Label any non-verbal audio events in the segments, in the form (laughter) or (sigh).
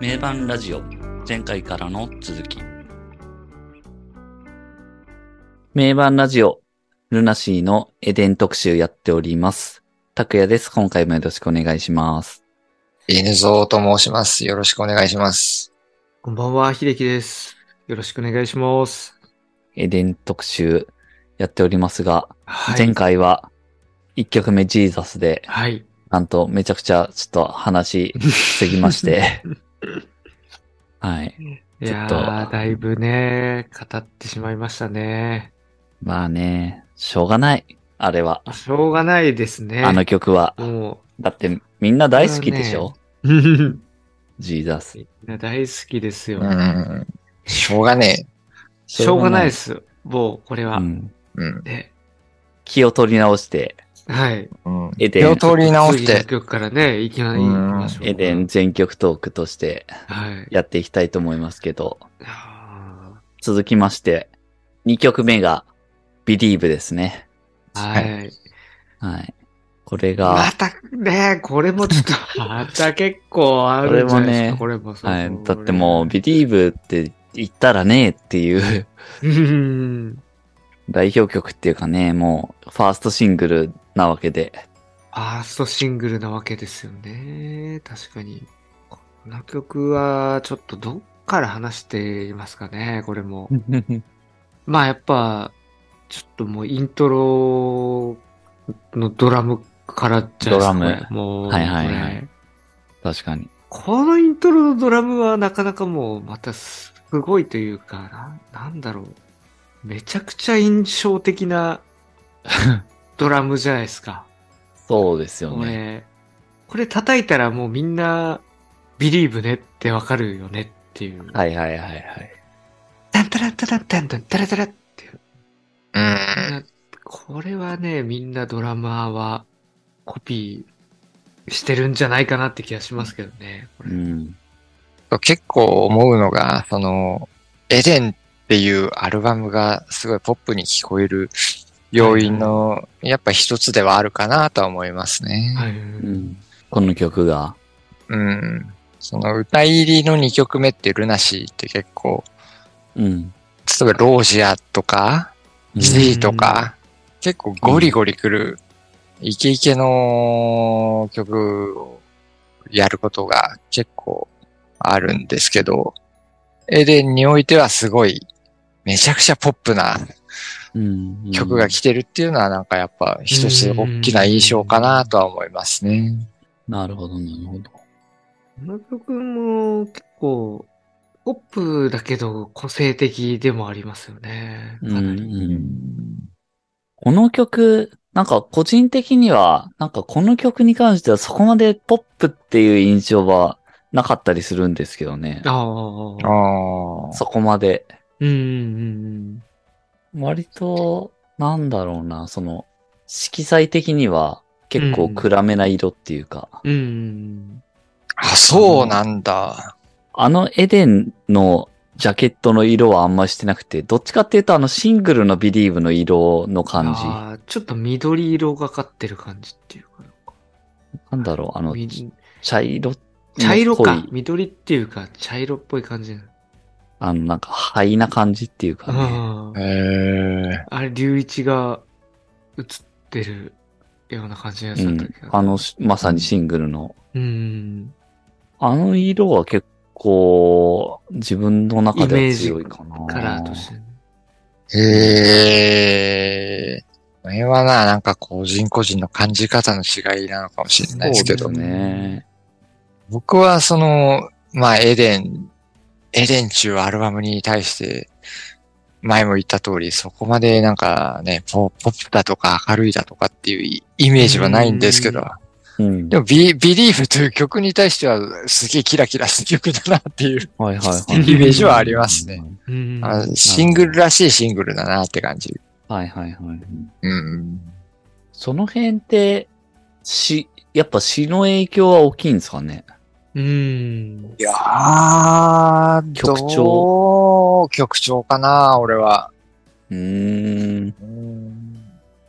名盤ラジオ前回からの続き名盤ラジオルナシーのエデン特集やっております。拓也です。今回もよろしくお願いします。犬蔵と申します。よろしくお願いします。こんばんは、秀樹です。よろしくお願いします。エデン特集やっておりますが、はい。前回は1曲目ジーザスで、はい。なんとめちゃくちゃちょっと話しすぎまして、(laughs) はい。いやちょっー、だいぶね、語ってしまいましたね。まあね、しょうがない。あれは。しょうがないですね。あの曲は。もだってみんな大好きでしょ、う、(laughs) みんジーザス。な大好きですよ。うん。しょうがねしょうがないです。もう、これは。うん。え。うん。ね気を取り直して、はい。うん。エデン気を取り直して。曲からね、いきなり行きましょう。エデン。全曲トークとしてはい。やっていきたいと思いますけど、あ続きまして、2曲目が Believe ですね。ーはい。はい。これが、また、ね、これもちょっと、(laughs) また結構あるんじゃないですか、これもそうはい。だってもう Believe って言ったらねっていううん。代表曲っていうかね、もうファーストシングルなわけで、ファーストシングルなわけですよね。確かに。この曲は、ちょっとどっから話していますかね、これも。(laughs) まあやっぱ、ちょっともうイントロのドラムからじゃないですか。ドラムもう、はいはいはい確かに。このイントロのドラムはなかなかもうまたすごいというか、ななんだろう。めちゃくちゃ印象的な (laughs) ドラムじゃないですか。そうですよこね。れ、これ叩いたらもうみんな、ビリーブねってわかるよねっていう。はいはいはいはい。タンタランタランタンタンタラタラっていう。うん。これはね、みんなドラマーはコピーしてるんじゃないかなって気がしますけどね。うん。結構思うのが、その、エデンっていうアルバムがすごいポップに聞こえる要因の、やっぱ一つではあるかなとは思いますね。はい。うん。この曲が、うん。その歌入りの2曲目ってルナシーって結構、うん。例えばロージアとか、Z とか、結構ゴリゴリ来る、イケイケの曲をやることが結構あるんですけど、エデンにおいてはすごい、めちゃくちゃポップなうん曲が来てるっていうのはなんかやっぱ一つ大きな印象かなとは思いますね。なるほど、なるほど。この曲も結構、ポップだけど個性的でもありますよね。かなり。うんこの曲、なんか個人的には、なんかこの曲に関してはそこまでポップっていう印象はなかったりするんですけどね。ああ。ああ。そこまで。うんうん割と、なんだろうな、その、色彩的には結構暗めな色っていうか、うん。うん。あ、そうなんだ。あのエデンのジャケットの色はあんましてなくて、どっちかっていうとあのシングルのビリーブの色の感じ。ああ、ちょっと緑色がかってる感じっていうか。なんだろう、あの、み茶色っ茶色か。緑っていうか、茶色っぽい感じ。あの、なんか、灰な感じっていうかね。ああへえ。あれ、龍一が映ってるような感じのやつうんだったけど。あの、まさにシングルの。うん。あの色は結構、自分の中では強いかな。カラーとしてね。へえ。これはな、なんか個人個人の感じ方の違いなのかもしれないですけどそうですね。僕はその、まあ、エデン、エデン中アルバムに対して、前も言った通り、そこまでなんかね、ポポップだとか明るいだとかっていうイメージはないんですけど、うん。でもビ、ビリーフという曲に対してはすげえキラキラした曲だなっていうはいはいはい。イメージはありますね。うん。あシングルらしいシングルだなって感じ。はいはいはい。うん。その辺って、詩、やっぱ詩の影響は大きいんですかね？うん。いやー、曲調どう曲調かな、俺は。うーん。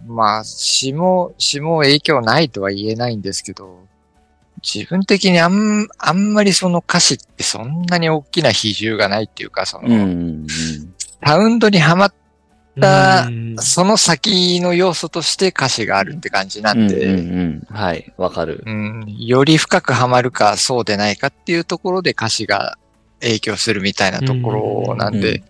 まあ、詩も、詩も影響ないとは言えないんですけど、自分的にあん、あんまりその歌詞ってそんなに大きな比重がないっていうか、その、サウンドにはまっだうんその先の要素として歌詞があるって感じなうんん。で、うんうんうん。はい、わかる。うん、より深くはまるかそうでないかっていうところで歌詞が影響するみたいなところなんで、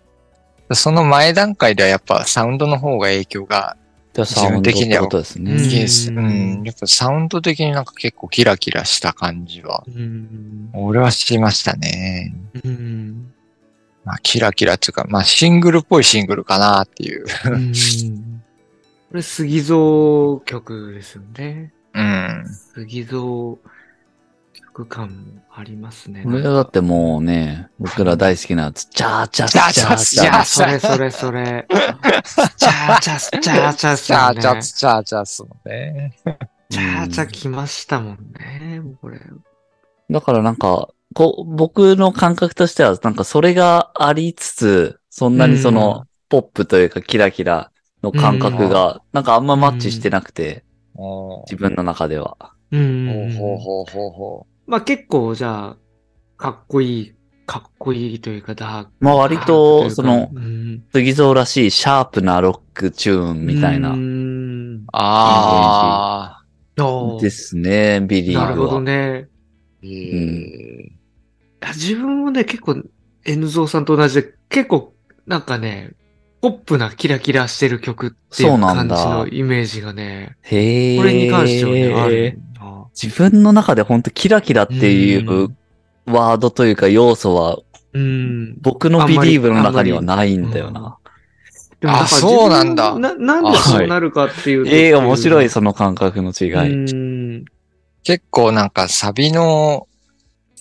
その前段階ではやっぱサウンドの方が影響が自分的にはことですね。うん。やっぱサウンド的になんか結構キラキラした感じは、うん。俺はしましたね。うん。まあキラキラっていうか、まあシングルっぽいシングルかなっていう。うんこれ、杉蔵曲ですよね。うん。杉蔵曲感もありますね。これはだってもうね、僕ら大好きなやつ、チャーチャーチャーチャーチいや、ャー。それそれそれ。チャーチャース、チャーチャースチャー。チャーチャーチャーすのね。チャーチャー来ましたもんね。もうこれ。だからなんか、こう、僕の感覚としては、なんかそれがありつつ、そんなにその、ポップというかキラキラの感覚が、なんかあんまマッチしてなくて、お自分の中では。うん。ほうほうほうほうほまあ結構じゃあ、かっこいい、かっこいいというか、ダーク。まあ割と、その、うん、 SUGIZO らしいシャープなロックチューンみたいなう、ん。ああ。ですね、 BELIEVE なるほどは。ね。えいや自分もね、結構、N ゾーさんと同じで、結構、なんかね、ポップなキラキラしてる曲っていうそうなんだ感じのイメージがね、へえ。これに関してはね、あるな。自分の中で本当キラキラっていうワードというか要素はうん。僕のビリーブの中にはないんだよな。でもなんかあそうなんだな、なんでそうなるかっていうと。ええ面白い、その感覚の違い。うん。結構なんかサビの、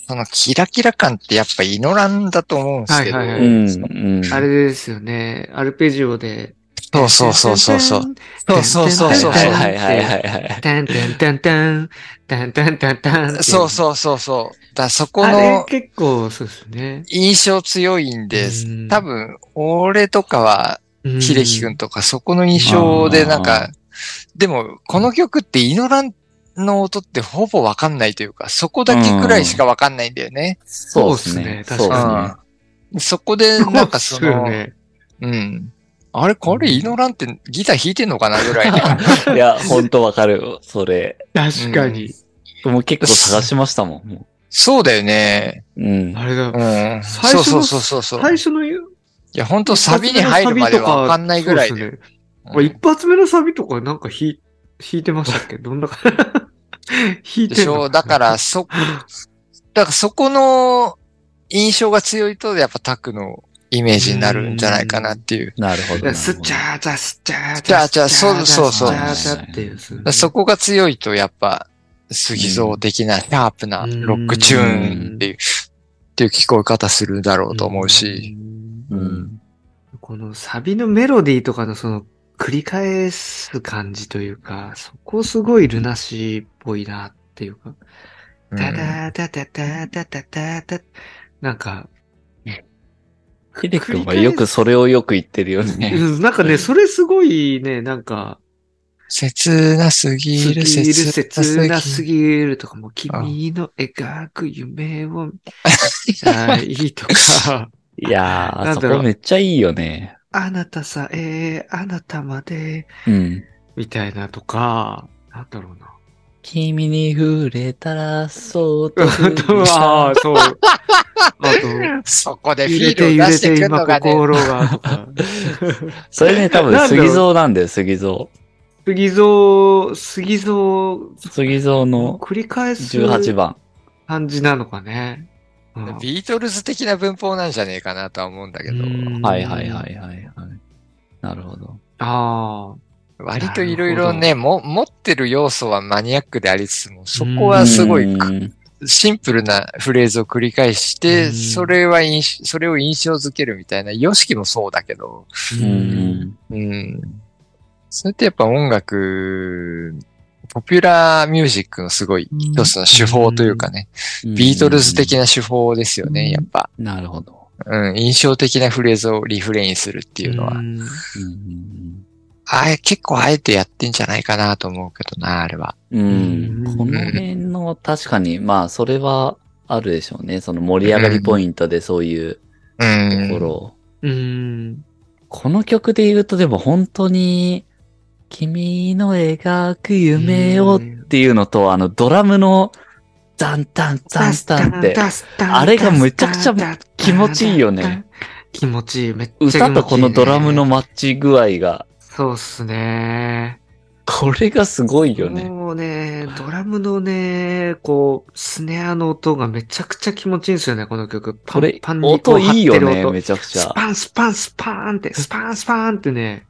そのキラキラ感ってやっぱイノランだと思うんですけど。はいはいはいうん、うん。あれですよね、アルペジオで。そうそうそうそうそう。そうそうそうそうはいはいはいはいはい。タンタンタンタン、タンタンタンタン。そうそうそうそう。だそこあれの結構そうですね。印象強いんでうん、多分、俺とかは、うん秀樹くんとかそこの印象でなんか、でも、この曲ってイノランの音ってほぼわかんないというか、そこだけくらいしかわかんないんだよね。そうですね。確ね。うん。そこで、なんかその、そうよね。うん。あれ、これイノランってギター弾いてんのかなぐらいの。(laughs) いや、ほんとわかるよ、それ。確かに。もう結構探しましたもん。もそうだよね。ううん。あれだう。ん。最初のそうそうそうそうそう。最初の言ういや、本当サビに入るまではわかんないぐらいで。そうですねこれ一発目のサビとかなんか弾い弾いてましたっけ？どんな弾いてんの？でしょ？だから、そ、だからそこの印象が強いと、やっぱタクのイメージになるんじゃないかなっていう。なるほど。なるほどスッチャーチャスチャーチャーチャーそうそうそうそこが強いと、やっぱ、杉蔵的なシャープなロックチューンっていう、っていう聞こえ方するだろうと思うし。うんうん。このサビのメロディーとかのその繰り返す感じというか、そこすごいルナシーっぽいなっていうか、うんタタタタタタタタタなんか、ヒデ君はよくそれをよく言ってるよね。うんなんかね、それすごいね、なんか、切なすぎる、すぎる、切なすぎぎるとか、もう君の描く夢を、あいいとか、いやー、そこめっちゃいいよね。あなたさえ、あなたまで、うん。みたいなとか、なんだろうな。君に触れたら、そうと (laughs) あ振りとは、そう。あと、そこでフ揺れィールを出て揺れしてくるのがね。心が。それね、多分杉蔵なんだよ、杉蔵。杉蔵、杉蔵、杉蔵の繰り返す18番。感じなのかね。うんビートルズ的な文法なんじゃねえかなとは思うんだけど、うんはいはいはいはいはい。なるほど。あ割といろいろね、も、持ってる要素はマニアックでありつつも、そこはすごいシンプルなフレーズを繰り返して、うん。それはそれを印象づけるみたいな、ヨシキもそうだけど、あ。うん。うん。それってやっぱ音楽、ポピュラーミュージックのすごい一つの手法というかね、ビートルズ的な手法ですよね、やっぱ。なるほど。うん、印象的なフレーズをリフレインするっていうのは。んうん。うんあえ、結構あえてやってんじゃないかなと思うけどな、あれは。うんうん。この辺の確かに、まあ、それはあるでしょうね。その盛り上がりポイントでそういううとん。ころを。うん。この曲で言うとでも本当に、君の描く夢をっていうのと、あのドラムのザンタンザンタンって、あれがむちゃくちゃ気持ちいいよね。気持ちいい。めっちゃ気持ちいい、ね。歌とこのドラムのマッチ具合が、そうっすね。これがすごいよね。もうね、ドラムのね、こう、スネアの音がめちゃくちゃ気持ちいいんですよね、この曲。パンこれパン、にこう音いいよね、めちゃくちゃ。スパンスパンスパーンって、(laughs) スパンスパーンってね、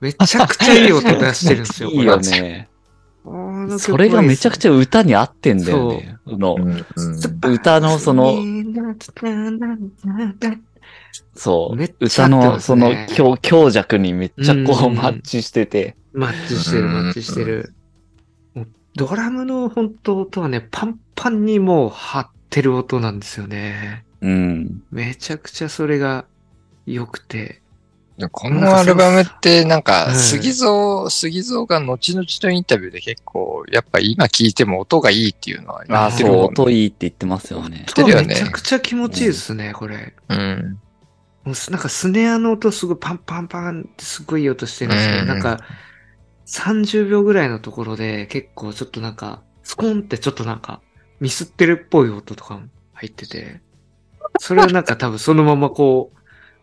めちゃくちゃいい音出してるんですよ、(laughs) いいよね。それがめちゃくちゃ歌に合ってんだよね。のうんうん歌のその、そう。めっちゃ合歌のその強強弱にめっちゃこううんマッチしてて。マッチしてる、マッチしてる。ドラムの本当音はね、パンパンにもう張ってる音なんですよね。うん。めちゃくちゃそれが良くて。でこのアルバムってなんか、うん杉蔵、杉蔵が後々のインタビューで結構、やっぱ今聞いても音がいいっていうのは言ああ、そう、音いいって言ってますよね。てるよねめちゃくちゃ気持ちいいですね、これ。うん。なんかスネアの音すごいパンパンパンってすごいいい音してるんですけど、うんなんか30秒ぐらいのところで結構ちょっとなんか、スコンってちょっとなんかミスってるっぽい音とかも入ってて、それをなんか多分そのままこ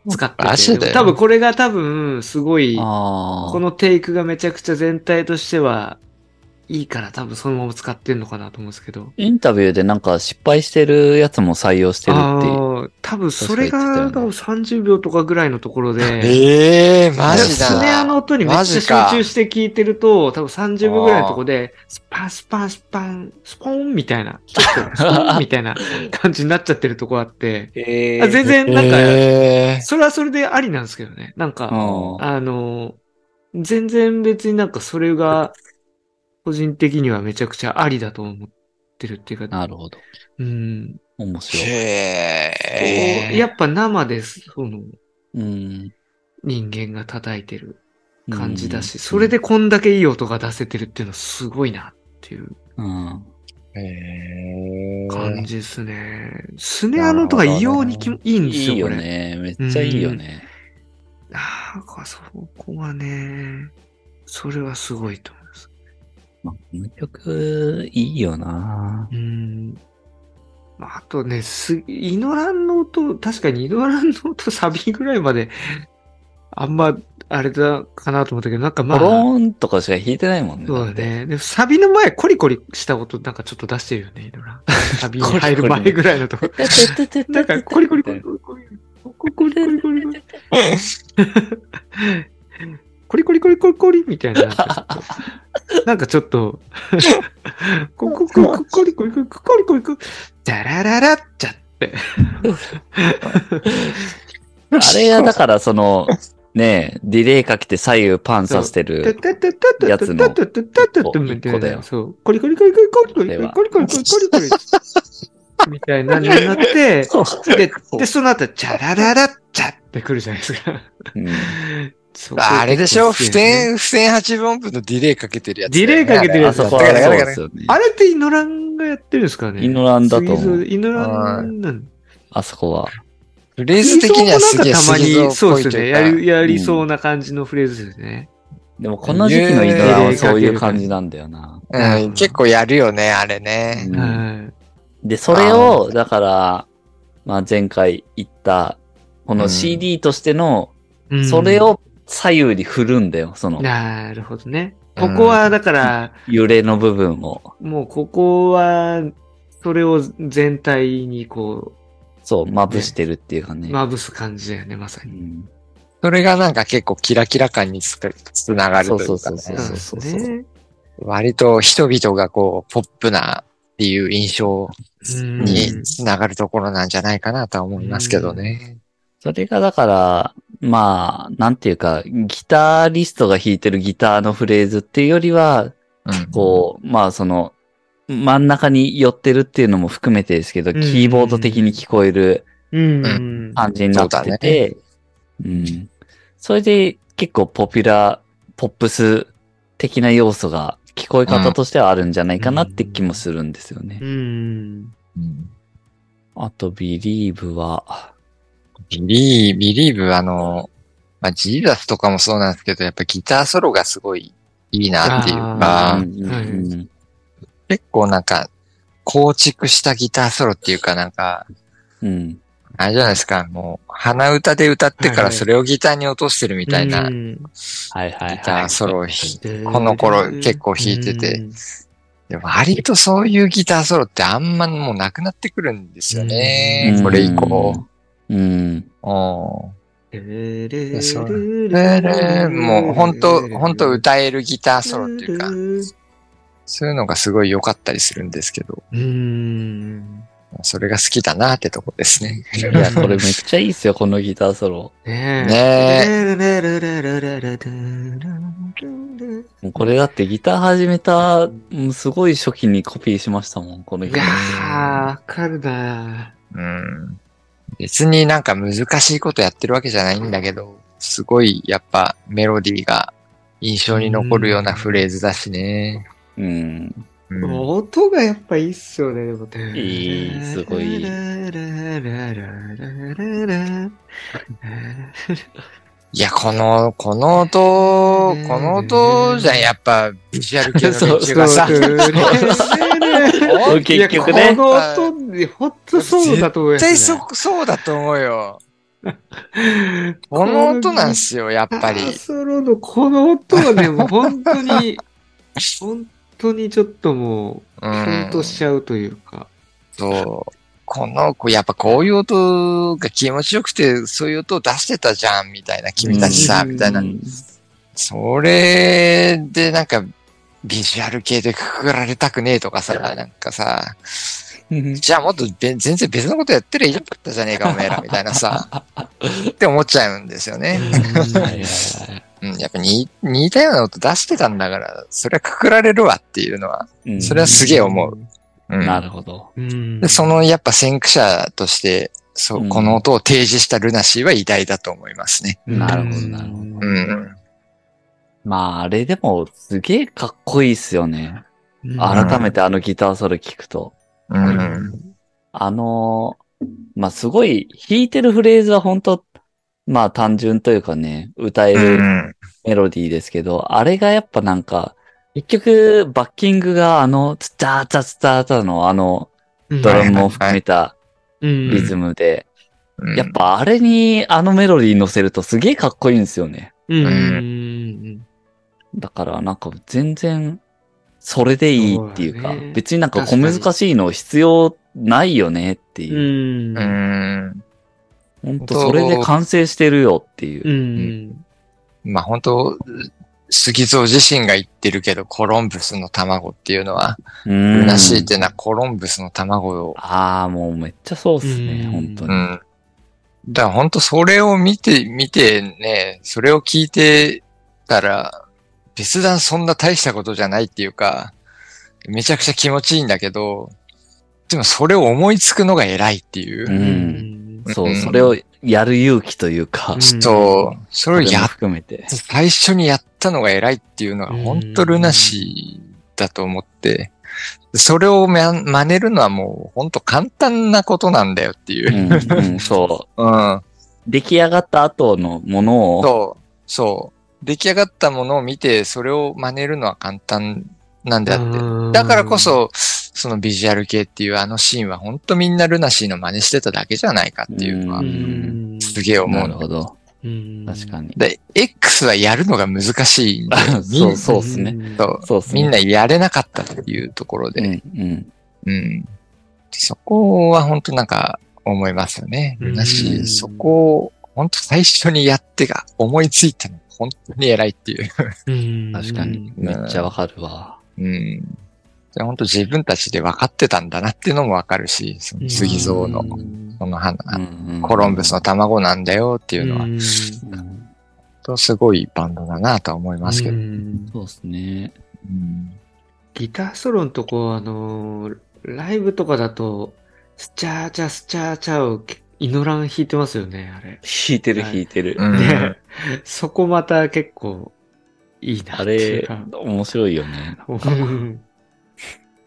う使ってて、多分これが多分すごい。このテイクがめちゃくちゃ全体としてはいいから多分そのまま使ってんのかなと思うんですけど。インタビューでなんか失敗してるやつも採用してるっていう。ああ、多分それが、ね多分30秒とかぐらいのところで、ええマジだな。スネアの音にめっちゃ集中して聞いてると、多分30秒ぐらいのところで、スパンスパンスパン、スポンみたいな、ちょっとスポンみたいな感じになっちゃってるとこあって、えあ全然なんか、えそれはそれでありなんですけどね。なんか、うんあの、全然別になんかそれが、個人的にはめちゃくちゃありだと思ってるっていうか、なるほど。うん。面ー、白い。へえ。やっぱ生で、その、うん。人間が叩いてる感じだし、うんそれでこんだけいい音が出せてるっていうのはすごいなっていううん。へー感じですね。スネアの音が異様にきもいいんですよ、いいよ。ね。めっちゃいいよね。なんかそこがね、それはすごいとまあ、この曲、いいよなうん。まああとね、す、イノランの音、確かにイノランの音サビぐらいまで、あんま、あれだかなと思ったけど、なんかまポロンとかしか弾いてないもんね。そうだね。で、サビの前、コリコリした音なんかちょっと出してるよね、イノラン。サビに入る前ぐらいのとこ。なんか、コリコリコリコリコリ。コリコリコリコリコリ。コリコリコリコリみたいな。(laughs) なんかちょっと、コリコリコリコリコリコリコリコリコリコリ、ダラララッチャって。あれがだからその、ねディレイかけて左右パンさせてる。やつの一個だよそう。コリコリコリコリコリコリコリコリコリコリコリコリ。みたいなのになって、で、で、その後、チャラララッチャってくるじゃないですか。うんあれでしょ？結構好付きですね箋、付箋8分分のディレイかけてるやつ、ディレイかけてるやつあそこはそうですよね。あれってイノランがやってるんですかねイノランだと思う。イノランなんあそこは。フレーズ的にはすげえたまに、そうですよね。やり、やりそうな感じのフレーズですね。でもこの時期のイノランはそういう感じなんだよな。うん、結構やるよね、あれね。うんはい。で、それを、だから、まあ前回言った、このうん CD としての、うんそれ、を左右に振るんだよ、そのなるほどね。ここは、だから、揺れの部分を。もうここは、それを全体にこそう、まぶしてるっていうかね。う、まぶす感じだよね、まさに。うんそれがなんか結構キラキラ感につくつながるというか、ね。そうそうそうそうですね。割と人々がこう、ポップなっていう印象うんにつながるところなんじゃないかなとは思いますけどね。それがだから、まあ、なんていうか、ギタリストが弾いてるギターのフレーズっていうよりは、うん。こう、まあその、真ん中に寄ってるっていうのも含めてですけど、うんキーボード的に聞こえる感じになってて、うん。それで結構ポピュラー、ポップス的な要素が聞こえ方としてはあるんじゃないかなって気もするんですよね。あと、 BELIEVE は、 BELIE、BELIEVE あの、まあ、 JESUS とかもそうなんですけど、やっぱギターソロがすごいいいなっていうあかう、んはいうん結構なんか、構築したギターソロっていうかなんか、うん。あれじゃないですか、もう、鼻歌で歌ってからそれをギターに落としてるみたいなギうんはいはいタはい。ーソロをひこの頃結構弾いてて、で割とそういうギターソロってあんまもうなくなってくるんですよねうん。これ以降。うん。うんでそうもう本当本当歌えるギターソロっていうか、そういうのがすごい良かったりするんですけど、うん。それが好きだなってとこですね。いや、これめっちゃいいっすよ、このギターソロ。ねねもうこれだってギター始めた、うんすごい初期にコピーしましたもん、このいやギター。ー、わかるなうん。別になんか難しいことやってるわけじゃないんだけど、すごいやっぱメロディーが印象に残るようなフレーズだしね。うん。うん音がやっぱいいっすよね、でもね。いいすごいいや、この、この音、この音じゃんやっぱビジュアル系の連中がさ、(laughs) 結局ねいやこの音で、ほんとそうだと思います、ね。絶対そ、そうだと思うよ。(laughs) この音なんですよ、やっぱり。ソロのこの音はね、もう本当に、(laughs) 本当にちょっともう、キうんュンとしちゃうというか。そう。この子、やっぱこういう音が気持ちよくて、そういう音を出してたじゃん、みたいな、君たちさ、うんみたいなう。んそれでなんか、ビジュアル系でくくられたくねえとかさ、なんかさ、じゃあもっとべ全然別のことやってりゃよかったじゃねえか、おめえら、みたいなさ、(laughs) って思っちゃうんですよね。うん、やっぱ似似たような音出してたんだから、それはくくられるわっていうのは、うんそれはすげえ思う。うん。なるほど。うんで、そのやっぱ先駆者として、そうう、んこの音を提示したルナシーは偉大だと思いますね。なるほどなるほどうん。まあ、あれでもすげえかっこいいっすよね。うん改めてあのギターソロ聞くと。うん。あのーまあ、すごい、弾いてるフレーズは本当まあ単純というかね、歌えうるん。メロディーですけど、あれがやっぱなんか、結局、バッキングがあの、ツタータツタータのあの、ドラムを含めたうんリズムで、うんやっぱあれにあのメロディー乗せるとすげえかっこいいんですよね。うんうんだからなんか全然、それでいいっていうか、ね別になんか小難しいの必要ないよねってういう。ん。ううん。ん。本当それで完成してるよっていうう。ん。まあ本当杉蔵自身が言ってるけど、コロンブスの卵っていうのは、うんルナシーってのはコロンブスの卵を、ああ、もうめっちゃそうっすね、うん本当に。うん。だから本当それを見て、見てね、それを聞いてたら、別段そんな大したことじゃないっていうか、めちゃくちゃ気持ちいいんだけど、でもそれを思いつくのが偉いっていうう。ん。そうう、んそれをやる勇気というか、うんそう、それをやっ含めて。最初にやったのが偉いっていうのは本当ルナシーだと思って、それをま真似るのはもう本当簡単なことなんだよっていうう。ん、うん、そう。(laughs) うん。出来上がった後のものを、そう、そう。出来上がったものを見て、それを真似るのは簡単なんであって。だからこ、そ、そのビジュアル系っていうあのシーンは本当みんなルナシーの真似してただけじゃないかっていうのはう、ん。すげえ思なうの。るほど。うん確か。に。で、X はやるのが難しいん (laughs) そう、そうっすね。そうそうっすね。みんなやれなかったっていうところで、うん、うん。うん。そこは本当なんか思いますよね。うんだし、そこを本当最初にやってが思いついたの本当に偉いっていう。うん確かに。。めっちゃわかるわ。うん。で本当自分たちで分かってたんだなっていうのもわかるし、その SUGIZO のうんその花、うんうんコロンブスの卵なんだよっていうのは、とすごいバンドだなとは思いますけど。うんそうですね。うんギターソロのとこ、あのー、ライブとかだと、スチャーチャスチャーチャをINORAN 弾いてますよね、あれ。弾いてるはい弾いてる。うんで、そこまた結構、いいなあっていうれか。、面白いよね。うん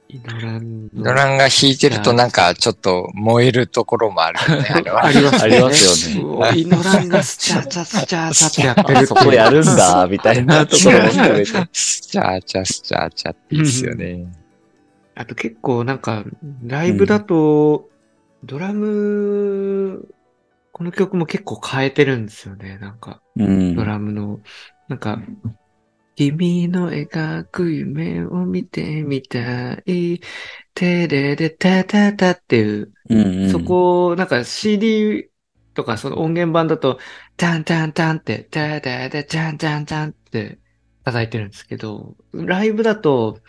INORANの INORAN が弾いてるとなんかちょっと燃えるところもあるよね、あれは。ありますありますよね INORAN がスチャーチャスチャーチャってやってるっていうそこやるんだ、みたいなところも含めて。スチャーチャスチャーチャっていいっすよね。あと結構なんか、ライブだと、ドラム、この曲も結構変えてるんですよね。なんか、うん。ドラムの、なんか、君の描く夢を見てみたい。テレレタタタっていう、うんうんそこを、なんか CD とかその音源版だと、タンタンタンって、タタタチャンチャンチャンって叩いてるんですけど、ライブだと、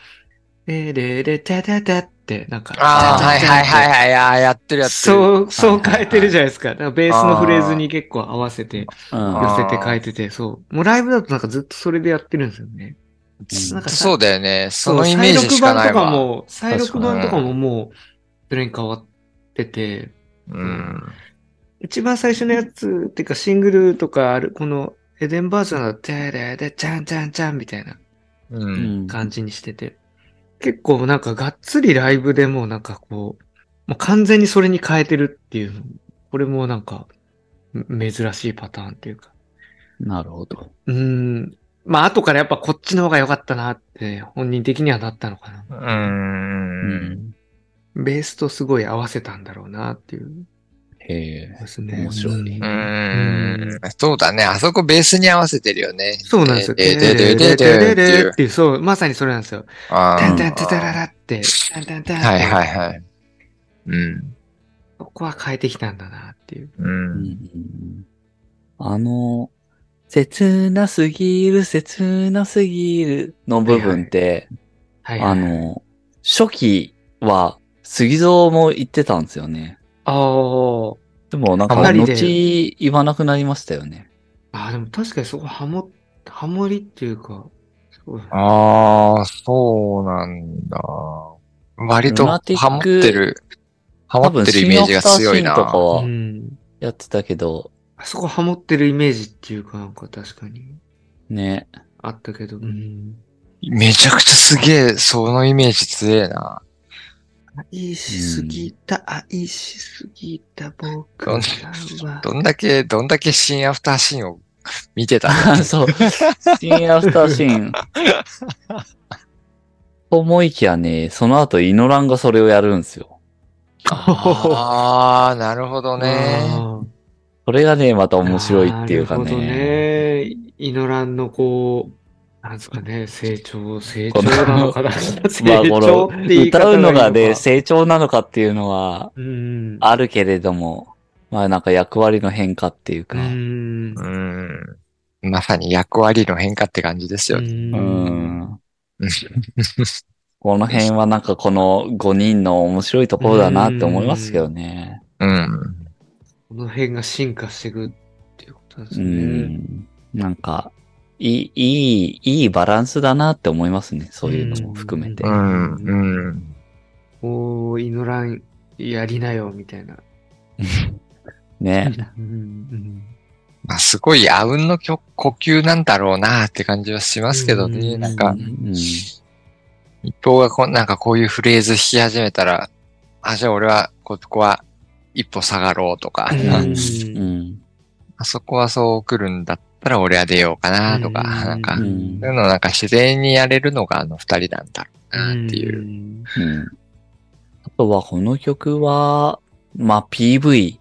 テレレタタタって、なんか、ああ、はいはいはいい。はい。やってるやってる。そう、そう変えてるじゃないですか。だからベースのフレーズに結構合わせて、寄せて変えてて、そう。もうライブだとなんかずっとそれでやってるんですよね。なんかさそうだよね。そのイメージしかないわ。再録版とかも、再録版とかももう、それに変わってて、うん。一番最初のやつ、っていうかシングルとかある、このエデンバージョンだと、テレレチャンチャンチャンみたいな感じにしてて、結構なんかがっつりライブでもうなんかこう、もう完全にそれに変えてるっていうの、これもなんか、め珍しいパターンっていうか。なるほど。うーん。まあ後からやっぱこっちの方が良かったなって本人的にはなったのかな。う。うんん。ベースとすごい合わせたんだろうなっていう。へえ。ですね。面白いうんうん。そうだね。あそこベースに合わせてるよね。そうなんですよ。で、で、で、で、で、で、っていうっていう、そう、まさにそれなんですよ。あータンタンタタララって、タンタンタンって。はいはいはい。うん。ここは変えてきたんだなっていう。う。うんんあの、切なすぎる、切なすぎるの部分って、はい、あ、の、初期は杉蔵も言ってたんですよね。あーでもなんか、あまりで後言わなくなりましたよね。あー、でも確かにそこハモ、ハモリっていうか、ああ、そうなんだ。割とハモってる、ハモ多分、ってるイメージが強いな。シンアフターシーンとかはうん。やってたけど、あそこハモってるイメージっていうかなんか確かにね。あったけど。うん。めちゃくちゃすげえ、そのイメージ強えな。愛しすぎた、愛しすぎた僕らは。(laughs) どんだけ、どんだけ新アフターシーンを見てた (laughs) そう。シーンアフターシーン。と (laughs) 思いきやね、その後イノランがそれをやるんですよ。ああ、なるほどね。それがね、また面白いっていうかなるほどね。ね。イノランのこう、なんですかね、成長、成長なのかな。(laughs) 成長って言い方の、歌うのがね、成長なのかっていうのはうん。あるけれども、まあなんか役割の変化っていうか、う。まさに役割の変化って感じですよね。この辺はなんかこの5人の面白いところだなって思いますけどね。うん。この辺が進化していくっていうことですうね。ん。なんか、いい、いい、いいバランスだなって思いますね。そういうのも含めてう。ん。うん。おー、イノランやりなよ、みたいな。(laughs) ね。うんうんまあ、すごいあうんの呼呼吸なんだろうなって感じはしますけどね。うんなんかう、ん。一方がこうなんかこういうフレーズ弾き始めたら、あ、じゃあ俺はここは一歩下がろうとか、うんうん。あそこはそう来るんだったら俺は出ようかなとか、うんなんか、そううんいうのなんか自然にやれるのがあの二人なんだろうなっていう。んうん。あとはこの曲は、まあ PV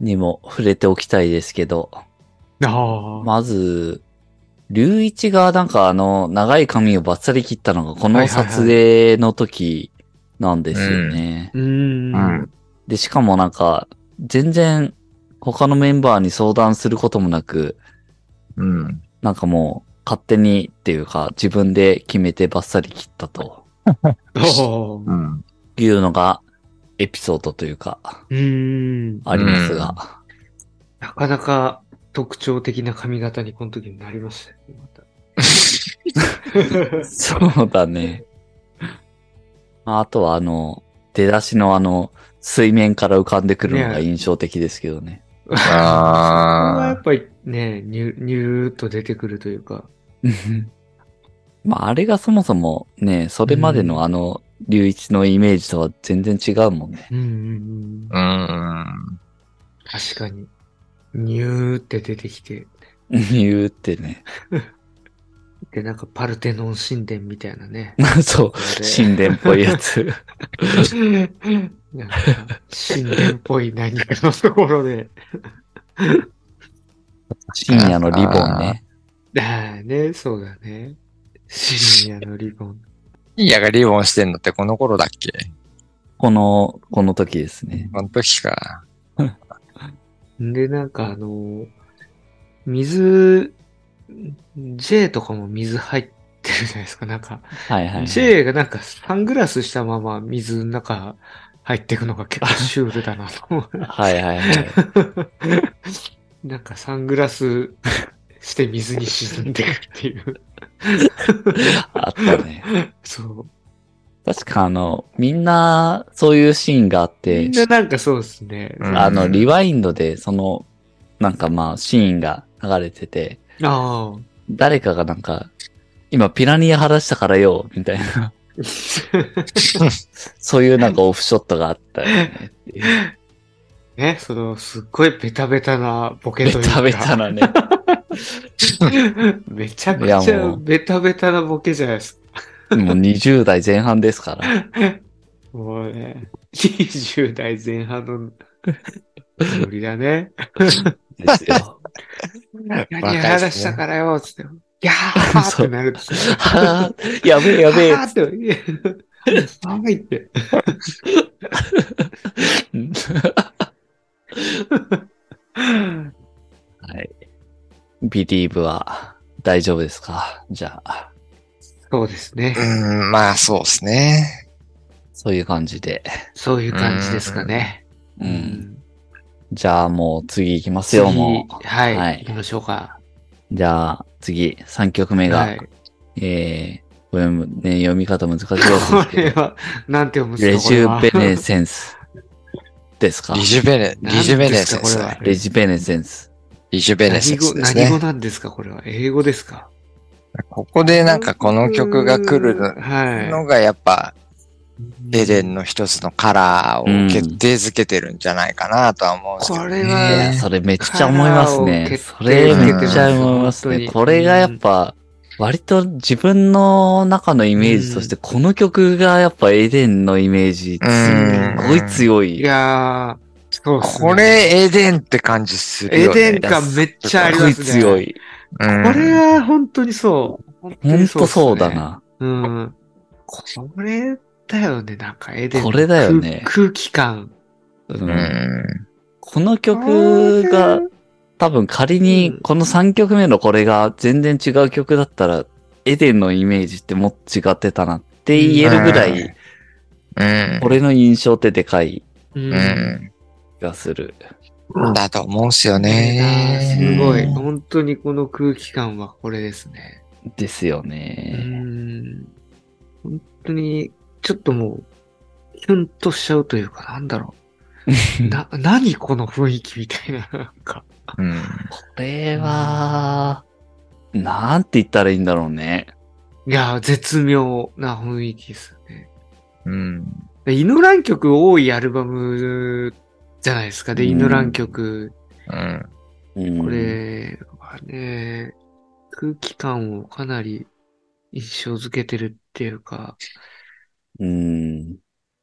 にも触れておきたいですけど。まず、龍一がなんかあの長い髪をバッサリ切ったのがこの撮影の時なんですよね。で、しかもなんか全然他のメンバーに相談することもなく、うん。なんかもう勝手にっていうか自分で決めてバッサリ切ったと (laughs) うん。いうのがエピソードというかうん。ありますが。なかなか特徴的な髪型にこの時になりましたまた。(laughs) (laughs) そうだね。あとはあの、出だしのあの、水面から浮かんでくるのが印象的ですけどね。そこはやあっぱりね、ニュニューっと出てくるというか。(laughs) まあ、あれがそもそもね、それまでのあの、龍一のイメージとは全然違うもんね。うんうんううん。ん。確かに。ニューって出てきて、(laughs) 言うってね。(laughs) で、なんかパルテノン神殿みたいなね。そう。神殿っぽいやつ。なんか神殿っぽい何かのところで。深夜のリボンね。ああね、そうだね。深夜のリボン。いやがリボンしてんのってこの頃だっけ？この、この時ですね。この時か。で、なんかあの、水、J とかも水入ってるじゃないですか。なんか、はいはい、はい。J がなんかサングラスしたまま水の中入っていくのが結構シュールだなと思う。(laughs) はいはいはい。(laughs) なんかサングラスして水に沈んでいくっていう。あったね。(laughs) そう。確かあの、みんな、そういうシーンがあっみてん、ななんかそうですね。うんあの、リワインドで、その、なんかまあ、シーンが流れてて、ああ。誰かがなんか、今ピラニア話したからよ、みたいな、(laughs) そういうなんかオフショットがあったよね。ね、その、すっごいベタベタなボケというか。ベタベタなね。(laughs) めちゃくちゃベタベタなボケじゃないですか。もう20代前半ですから。もうね、20代前半のノリだね。ですよ。(laughs) 何話したからよ、つって。ギャーってなるんですよ。はぁ、やべえやべえあーって。はいって。はい。ビリーブは大丈夫ですか？じゃあ、そうですね。うん、まあそうですね。そういう感じで。そういう感じですかね。うん。じゃあもう次行きますよ、もう。次はい。はい行きましょうか。じゃあ次、3曲目が、はい。えー、これもね、読み方難しいでこすけど、れは、なんて読むんレですかジュベネネ。センスですか？リジュベネ、リジュベネセンス。レジベネセンス。リジュベネセンスです何語ね。なんですかこれは。英語ですか？ここでなんかこの曲が来るのはい。のがやっぱ、エデンの一つのカラーを決定づけてるんじゃないかなとは思うんですけど、ね。これいはや、それめっちゃ思いますね。カそれめっちゃ思いますね。これがやっぱ、割と自分の中のイメージとして、この曲がやっぱエデンのイメージ、すごい強いい。やー、そうねこれエデンって感じするね。デン感めっちゃありすごいますね。強い。うんこれは本当にそう。本当そうだ。な。うん。これだよね、なんかエデンのこれだよね空空気感。ううんん。この曲が、多分仮にこの3曲目のこれが全然違う曲だったら、エデンのイメージってもっと違ってたなって言えるぐらい、うん。これの印象ってでかいがする。だと思うんすよねね。すごい。うん本当にこの空気感はこれですね。ですようね。ん。本当に、ちょっともう、キュンとしちゃうというか、なんだろう。(laughs) な、何この雰囲気みたいな、なんか。うん。これは、なんて言ったらいいんだろうね。いや、絶妙な雰囲気ですね。うん。でイノラン曲多いアルバムじゃないですか。で、うんイノラン曲、うん。うんこ、れはね、空気感をかなり印象づけてるっていうか、うん。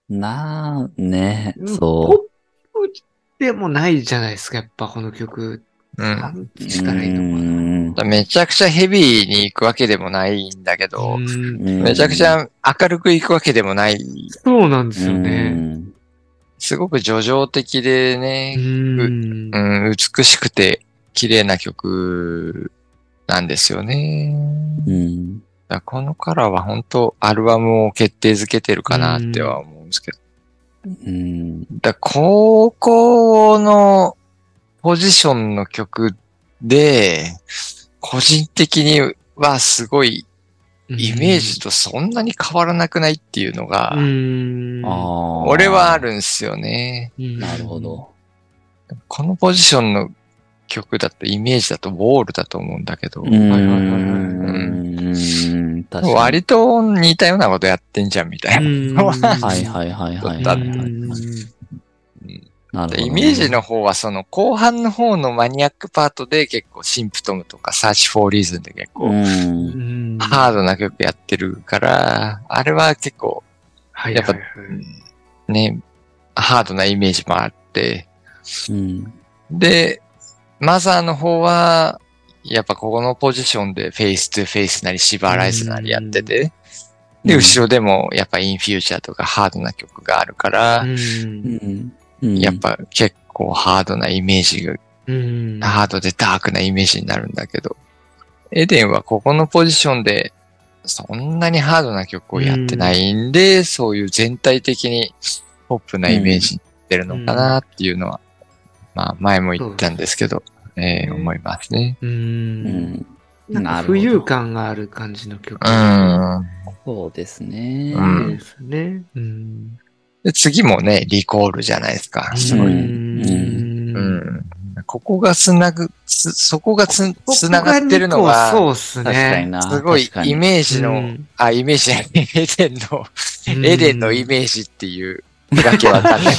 なあ、ね、ポそップでもないじゃないですか、やっぱこの曲。う。なんう。したらいいのかな。めちゃくちゃヘビーに行くわけでもないんだけど、うんめちゃくちゃ明るく行くわけでもない。そうなんですようね。んすごく叙情的でうね、んうん、美しくて綺麗な曲なんですよね。うん。だこのカラーは本当アルバムを決定づけてるかなっては思うんですけど。うん。だ高校のポジションの曲で、個人的にはすごいイメージとそんなに変わらなくないっていうのが。俺はあるんすよね。うんなるほ。ど。このポジションの曲だとイメージだとウォールだと思うんだけど。割と似たようなことやってんじゃんみたいな。(laughs) はいはいはいはいはい、はい。うんなるほど、イメージの方はその後半の方のマニアックパートで結構シンプトムとかサーチフォーリーズンで結構ハードな曲やってるから、あれは結構はいやっぱね、ハードなイメージもあって、うん。で、マザーの方は、やっぱここのポジションで FACE TO FACE なり CIVILIZE なりやってて、で、うん。後ろでもやっぱインフューチャーとかハードな曲があるから。やっぱ結構ハードなイメージが、うん。ハードでダークなイメージになるんだけど、エデンはここのポジションでそんなにハードな曲をやってないんで、そういう全体的にポップなイメージになってるのかなっていうのは、まあ前も言ったんですけど、えー思いますね。う。うんん。なんか浮遊感がある感じの曲。うん。そうですね。うんですね。うん。で、次もね、リコールじゃないですか。すごい。うんうん。ここがつなぐ、つそこがつ、つながってるのが、そうっすね。な。すごいイメージの、うんあ、イメージエデンの、うんエデンのイメージっていう、わけわかんない。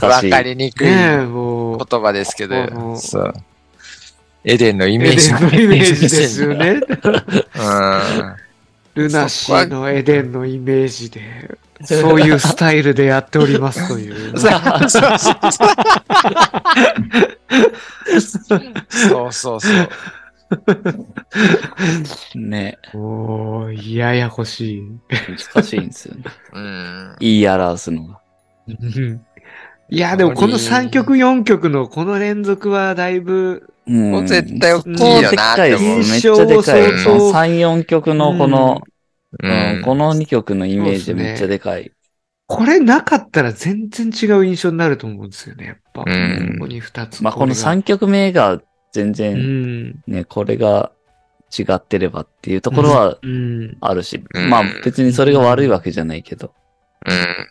わかりにくい言。葉ですけこど、のそう。エデンのイイメージのイメージですよ。ね。うん。ルナシーのエデンのイメージで、そういうスタイルでやっておりますという。(laughs) そうそうそう。(laughs) ね。おー、ややこしい。難しいんですよね。(laughs) うん。言い表すのが。(laughs) いや、でもこの3曲4曲のこの連続はだいぶ、うんもう絶対大きいよなかいでて思う。めっちゃでかい。印象を相当3、4曲のこの、ううんこの2曲のイメージめっちゃでかい。これなかったら全然違う印象になると思うんですよね、やっぱ。うんここに2つ。まあこのれが3曲目が全う然ん。ね、これが違ってればっていうところはうん。あるし、うんまあ別にそれが悪いわけじゃないけど。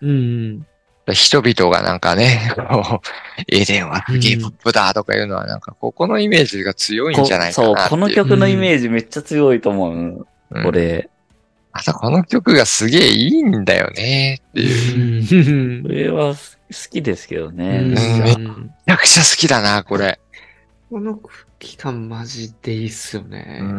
うん。うん。人々がなんかね、こ (laughs) うエデンはゲーポップだとかいうのはなんか、ここのイメージが強いんこじゃないかそうなってい、う。この曲のイメージめっちゃ強いと思う。うんこれ。またこの曲がすげえいいんだよねっていう。うん (laughs) これは好きですけどね。うんめちゃくちゃ好きだな、これ。この期間マジでいいっすよね。う。うん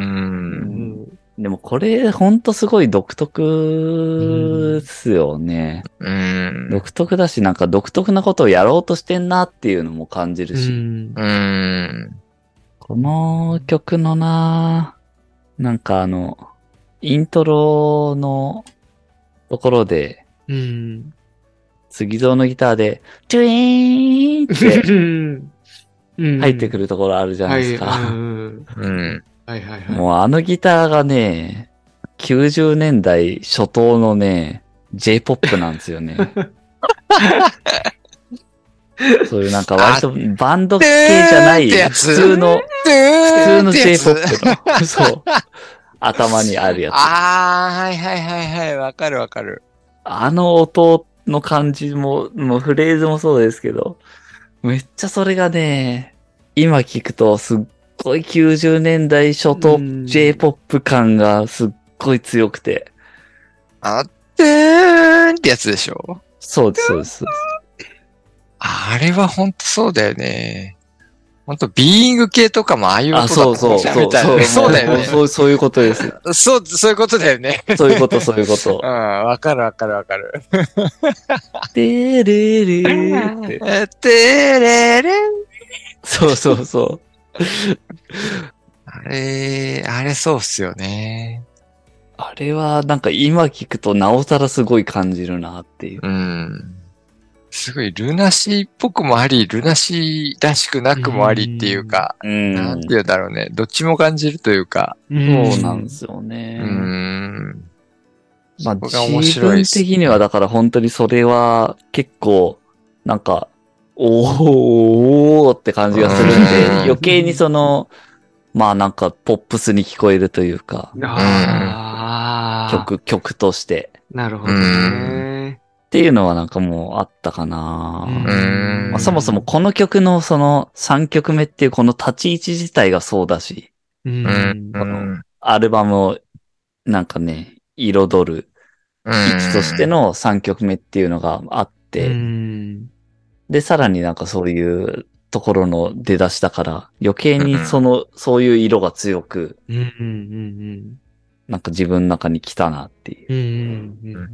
ん。でもこれほんとすごい独特っすよね。うん。独特だし、なんか独特なことをやろうとしてんなっていうのも感じるし。うんうん。この曲のな、なんかあの、イントロのところで、うん。杉蔵のギターで、トゥイーンって (laughs) 入ってくるるところあるじゃないですはい。か。うんうん。はいはいはい。もうあのギターがね、90年代初頭のね、J-POP なんですよね。(laughs) そういうなんか割とバンド系じゃない、普通の、普普通の J-POP の、そう、頭にあるやつ。ああ、はいはいはいはい。わかるわかる。あの音の感じも、もうフレーズもそうですけど、めっちゃそれがね、今聞くとすっごい90年代初頭うん J-POP 感がすっごい強くて。あってーんってやつでしょ？そうです、そうです。あれはほんとそうだよね。ほんと、ビーイング系とかもああいうあ、音だそうそう、そう、みたいなね (laughs) そうだよね。もそう、そういうことです。そう、そういうことだよね。そういうこと、そういうこと (laughs) うん、。わかるわかるわかる。てれれて。えてれれんそうそうそう。あれ、あれそうっすよね。あれはなんか今聞くとなおさらすごい感じるなっていう。うん。すごい、ルナシーっぽくもあり、ルナシーらしくなくもありっていうか、うん。なんて言うんだろうね。どっちも感じるというか、そうなんですよね。うん。まあ、自分的にはだから本当にそれは結構、なんか、おーおーって感じがするんでうん、余計にその、まあなんかポップスに聞こえるというか、ああ。。曲、曲として。なるほどね。っていうのはなんかもうあったかな、うんまあ、そもそもこの曲のその3曲目っていうこの立ち位置自体がそうだし、ううんん。うん。アルバムをなんかね、彩るうん位置としての3曲目っていうのがあって、うん。で、さらになんかそういうところの出だしだから、余計にその、そういう色が強く。なんか自分の中に来たなっていう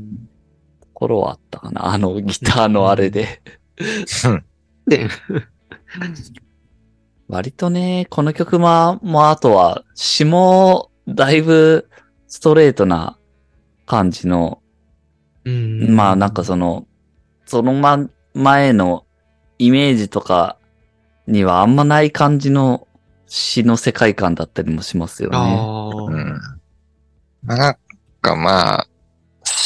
うん。うん。ところはあったかな。あのギターのあれで。で、割とね、この曲も、もうあとは、詞もだいぶストレートな感じの、うんまあなんかその、そのま、前のイメージとかにはあんまない感じの詩の世界観だったりもしますよね。ああ。うん。まあなんかまあ、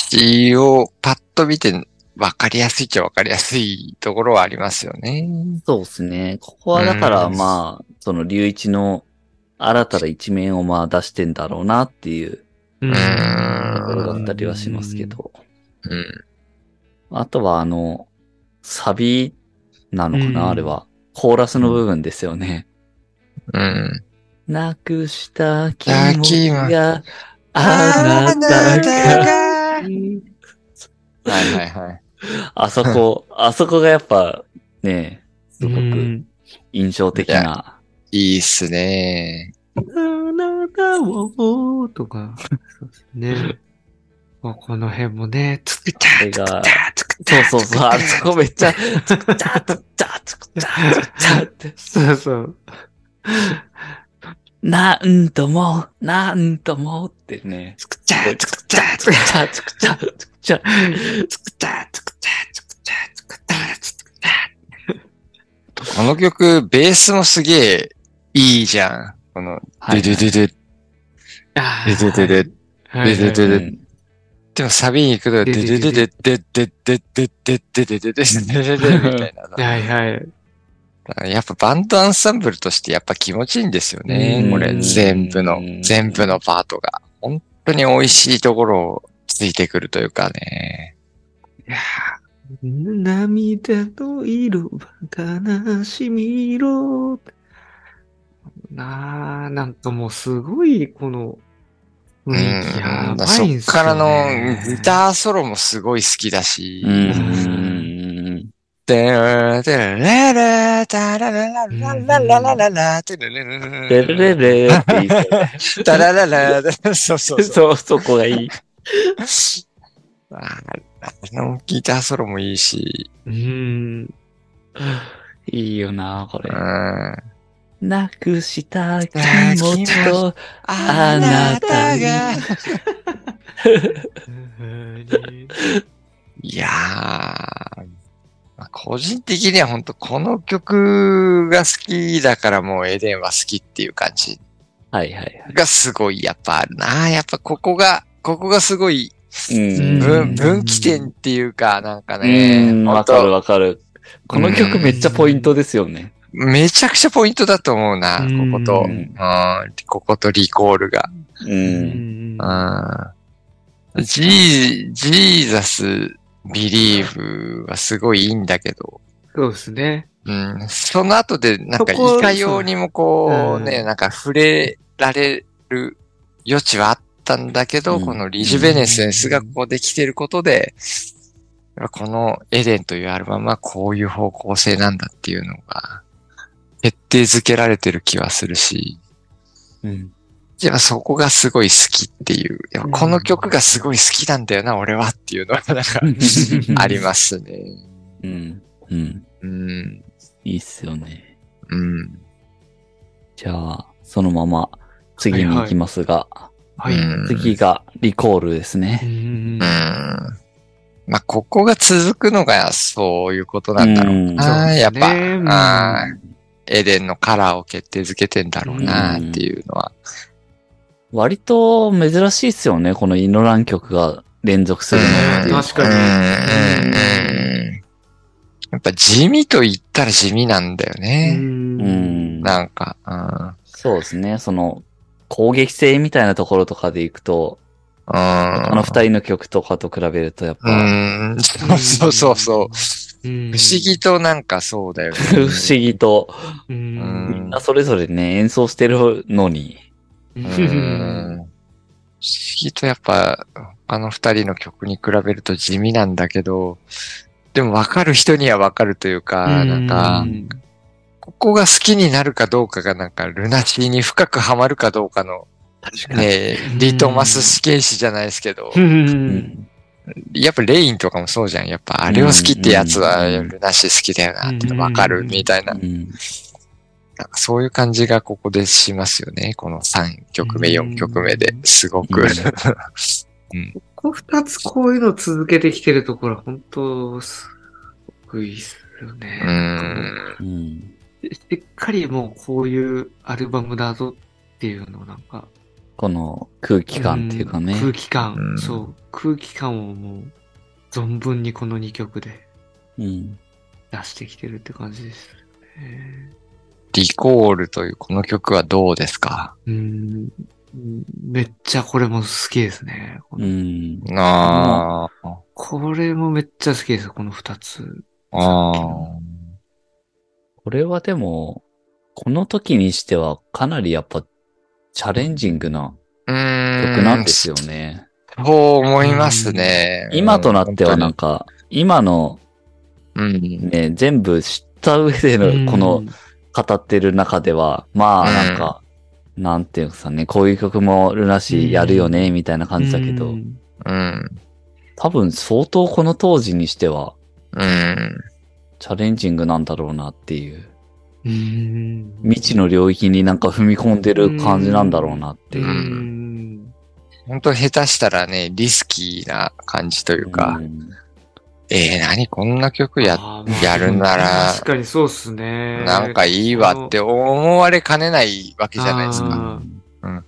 詩をパッと見て分かりやすいっちゃ分かりやすいところはありますよね。そうですね。ここはだからうんまあ、その龍一の新たな一面をまあ出してんだろうなっていうううんところだったりはしますけ。ど。うん。あとはあの、サビなのかな、うんあれは。コーラスの部分ですよね。うん。なくした気持ちがあなたが。はいはいはい。あそこ、(laughs) あそこがやっぱね、すごくうん印象的な。いいっすね。あなたを、とか。そうですね。まあこの辺もね、つくちゃこれがつくちゃそうそうそう、あそこめっちゃ、つくちゃ、つくちゃ、つくちゃ、つくちゃって。そうそう。なんとも、なんともってね。つくちゃ、つくちゃ、つつくちゃ、つくちゃ、つくちゃ。くちゃ、つくちゃ、つくちゃ、つくちゃ、つくちゃ、つくちゃ。この曲、ベースもすげえいいじゃん。この、はいドゥドゥドゥドゥあドゥドゥドゥドゥはいででででうんでもサビに行くと、でででででででででででででででみたいな。はいはい。やっぱバンドアンサンブルとしてやっぱ気持ちいいんですよねう。んこれ全部のうん、全部のパートが。本当に美味しいところをついてくるというかね。いやー涙の色は悲しみ色。なあ、なんかもうすごい、この雰囲気やばそっいんすよ、ね。からのギターソロもすごい好きだし。うん。でらでらららたらららららららららてれれれれレレレレって言いそうたららららそうそうそう。そう、そこがいい。ああのギターソロもいいし、うん。いいよな、これう。ん。なくした気持ちと、あなたが。いやー、まあ個人的には本当この曲が好きだからもうエデンは好きっていう感じはいはいはい。がすごいやっぱあるな。やっぱここが、ここがすごいうん。分分岐点っていうかなんかうね、ん、わ本かる当わかる。この曲めっちゃポイントですよね。めちゃくちゃポイントだと思うな、こうんこと。ううんん、ここと RECALL が。う。うんん。うん。ジー、 JESUS、BELIEVE はすごいいいんだけど、そうですね。うん。その後で、なんか、いかようにもこうね、うんなんか触れられる余地はあったんだけど、うんこの REJUVENESCENCE がここできてることで、このエデンというアルバムはこういう方向性なんだっていうのが、徹底づけられてる気はするし、うん。やっぱそこがすごい好きっていう、やっぱこの曲がすごい好きなんだよな、俺はっていうのがなんか (laughs) ありますね。うん。うん。うん。いいっすよね。うん。じゃあ、そのまま次に行きますが、はい。うん次がリコールですうね。んうん。まあ、ここが続くのがそういうことなんだろううんな。やっぱ、うんエデンのカラーを決定づけてんだろうなっていうのは。割と珍しいっすよね、このイノラン曲が連続するのっていう。確かにやっぱ地味と言ったら地味なんだようね。うんん。なんか、うん。そうですね、その、攻撃性みたいなところとかでいくと、ああの二人の曲とかと比べるとやっぱ、うん。そ (laughs) うそうそうそう。不不思。議となんかそうだよね。(laughs) 不思議と、みんなそれぞれね、演奏してるのに、うん思議とやっぱ、他の二人の曲に比べると地味なんだけど、でも分かる人には分かるというか、なんか、ここが好きになるかどうかがなんか、ルナシーに深くハマるかどうかの、確かに。ね、リトマス試験紙じゃないですけどう、。うんん。やっぱレインとかもそうじゃん。やっぱあれを好きってやつはうんルナシー好きだよなっての分かるみたいなう。ん。なんかそういう感じがここでしますよね。この3曲目、4曲目で。すごく。うんここ二つこういうのを続けてきてるところは本当、すごくいいっすよね。うなんしっかりもうこういうアルバムだぞっていうのをなんか。この空気感っていうかねん。空気感、うんそう。空気感をもう、存分にこの2曲でうん。出してきてるって感じですね。リコールというこの曲はどうですか？うん。めっちゃこれも好きですね。こうのん。ああ。これもめっちゃ好きです、この2つ。ああ。これはでも、この時にしてはかなりやっぱチャレンジングな。曲なんですよね。そう思いますね。今となってはなんか、か、今のうん。ね、全部知った上でのこの語ってる中では、まあなんか、なんていうかさね、こういう曲もルナシーやるよね、みたいな感じだけど、うんうん。多分相当この当時にしてはうん。チャレンジングなんだろうなっていう、うん。未知の領域になんか踏み込んでる感じなんだろうなっていう。う。ん。本当下手したらね、リスキーな感じというか、うんえー、何こんな曲や、やるなら確かにそうっすね。なんかいいわって思われかねないわけじゃないですか。あ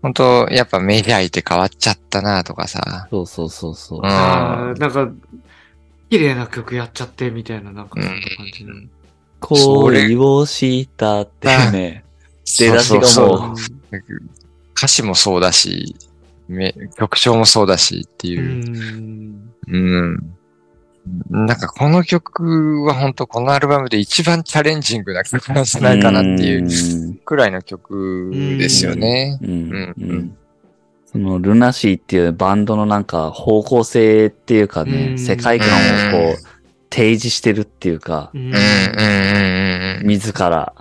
本当やっぱメジャーいて変わっちゃったなとかさ。そうそうそうそう。うんなんか、綺麗な曲やっちゃってみたいな、なんかそんな感じの。恋をしたってね。出だしがもう歌詞もそうだし、め曲調もそうだしってういう。ん。うん。なんかこの曲は本当このアルバムで一番チャレンジングな曲なんじゃないかなっていうくらいの曲ですよね。うん。うん。ううんん。そのルナシーっていうバンドのなんか方向性っていうかうね、ん世界観をこう提示してるっていうか、うんうんうんうんうん。自ら。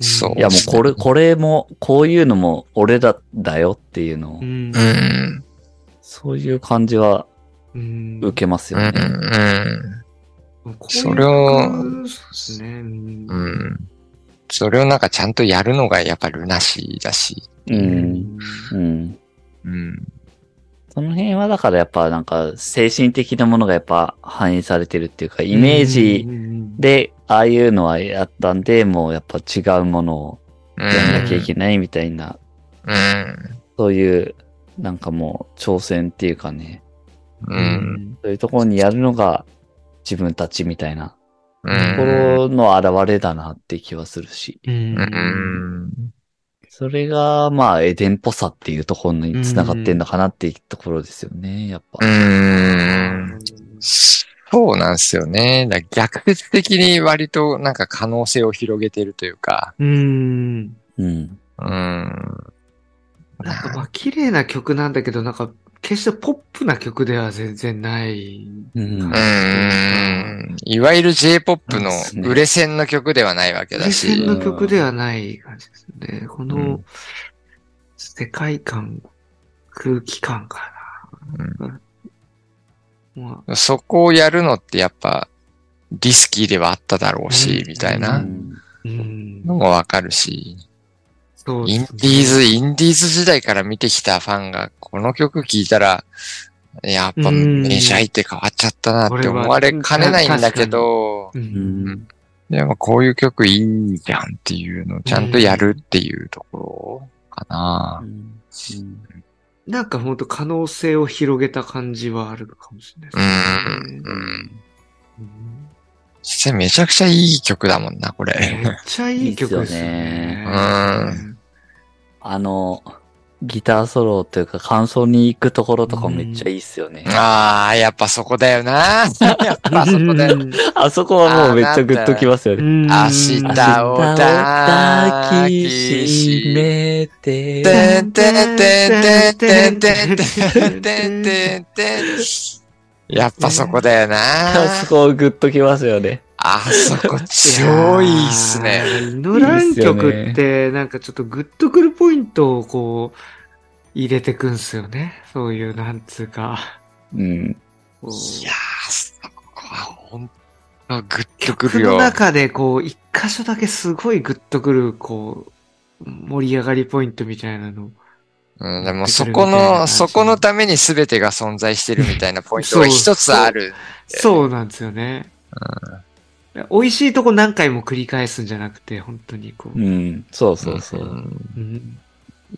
そういやもうこれ、これも、こういうのも俺らだよっていうのをう、んうん。そういう感じはうん受けますうんよね。うん。こういうそれをそうですね。うんうん。それをなんかちゃんとやるのがやっぱルナシーだし。うん。うん。うん。その辺はだからやっぱなんか精神的なものがやっぱ反映されてるっていうか、イメージでああいうのはやったんで、もうやっぱ違うものをうん。やんなきゃいけないみたいな、うん。そうそういうなんかもう挑戦っていうかね、うん。そういうところにやるのが自分たちみたいなうとこん。ろの現れだなって気はするし、うんうん。それがまあエデンっぽさっていうところに繋がってんのかなっていうところですよね、やっぱ。うん。そうなんですよね。だ逆説的に割となんか可能性を広げてるというか。うん。うん。うん。なんかまあ綺麗な曲なんだけど、なんか決してポップな曲では全然ない。うんう。ん。いわゆる J-POP の売れ線の曲ではないわけだ冷静し。の曲ではない感じですね。こうのん世界観、空気感かな。まあそこをやるのってやっぱリスキーではあっただろうし、うんみたいうなんうんのもわかるし。そうインディーズ、インディーズ時代から見てきたファンがこの曲聴いたら、やっぱうんメジャーって変わっちゃったなって思われかねないんだけど、ううんん。でもこういう曲いいじゃんっていうのをちゃんとやるっていうところかな。なんか本当可能性を広げた感じはあるかもしれうないです。うん。うん実際めちゃくちゃいい曲だもんな、こめっれ。ちゃいい曲ですよね。うんあの、ギターソロというか感想に行くところとかめっちゃいいっすよね。ああ、やっぱそこだよな。(laughs) やっぱそこだよ。あそこはもうめっちゃグッときますよね。うん明日明を抱きしめて。てんてんてんてんてんてんてんてんてんてん。やっぱそこだよあな。そこグッときますよね。あそこ超いいっすね。ノラン曲って、なんかちょっとグッとくるポイントをこう、入れてくんすよね。そういう、なんつうか。うん。いやー、そこはほんとグッとく曲のるよ。中でこう、一箇所だけすごいグッとくる、こう、盛り上がりポイントみたいなの。うん、でもそこの、そこのために全てが存在してるみたいなポイントが一つある。そうなんですよね。美味しいとこ何回も繰り返すんじゃなくて、本当にこう。うん。そうそうそう。んうん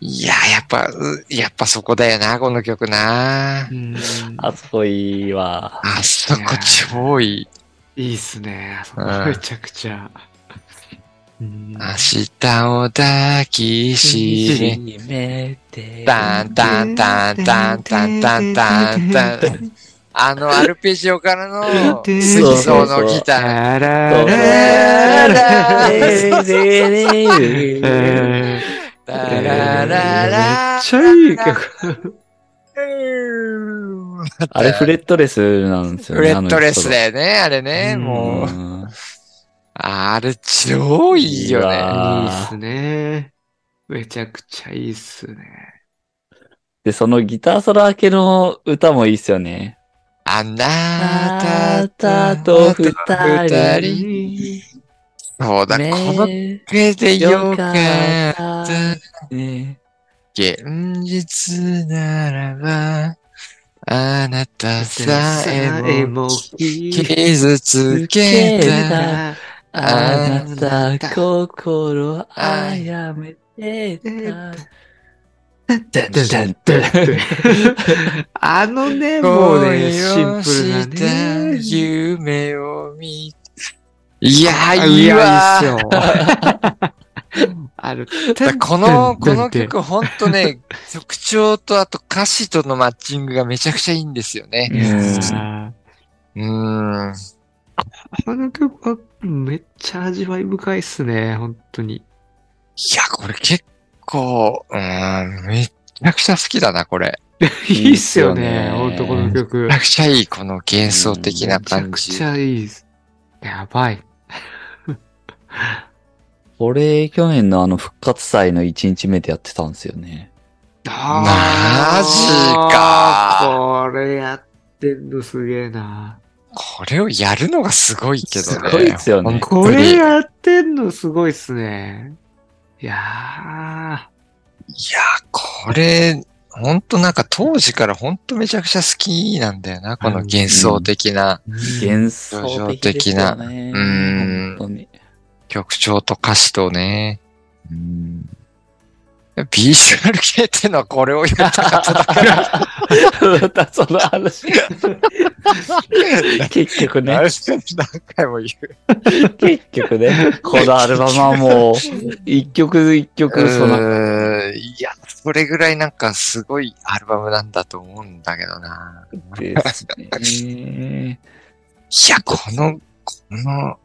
いや、やっぱ、うやっぱそこだよな、この曲なう。んあそこいいわ。あそこ超いい。いいっすね。あそこうんめちゃくちゃ。うん明日を抱きしめ、めて。タンタンタンタンタンタンタンタン。あのアルペジオからの水槽のギター。ララララめっちゃいい曲。あれフレットレスなんですよね。フレットレスだよね、あれね、もう。あれ超いいよね。いいっすね。めちゃくちゃいいっすね。で、そのギターソロ明けの歌もいいっすよね。あなあたとと二二人人。そうだ、このね手でよよかかった。ったね。現実ならば、あなたさえも傷つけた。あなた心あやめてた。あのね、もうね、シンプルなね。夢を見いや、いいわいやいっすよ。ある。この、この曲ほんとね、曲調とあと歌詞とのマッチングがめちゃくちゃいいんですよね。うん。この曲はめっちゃ味わい深いっすね、本当に。いや、これ結構、うーん、めちゃくちゃ好きだな、これ。(laughs) いいっすよね、いいっすよね本当この曲めち。ゃくちゃいい、この幻想的なめちゃ感じ。くちゃいいっす。やばい。(laughs) これ、去年のあの復活祭の1日目でやってたんですよね。マジかこれやってんのすげえな。これをやるのがすごいけどね。すごいっすよね本これやってんのすごいっすね。いやいや、これ、ほんとなんか当時からほんとめちゃくちゃ好きなんだよな、この幻想的なー。幻想的ですよね。うん本当に。曲調と歌詞とね。うんビジュアル系ってのはこれをやったかっただけまた (laughs) その話。結局ね、何回も言う。結局ね、このアルバムはもう、一曲一曲、その、いや、それぐらいなんかすごいアルバムなんだと思うんだけどな。ですね。いや、この、この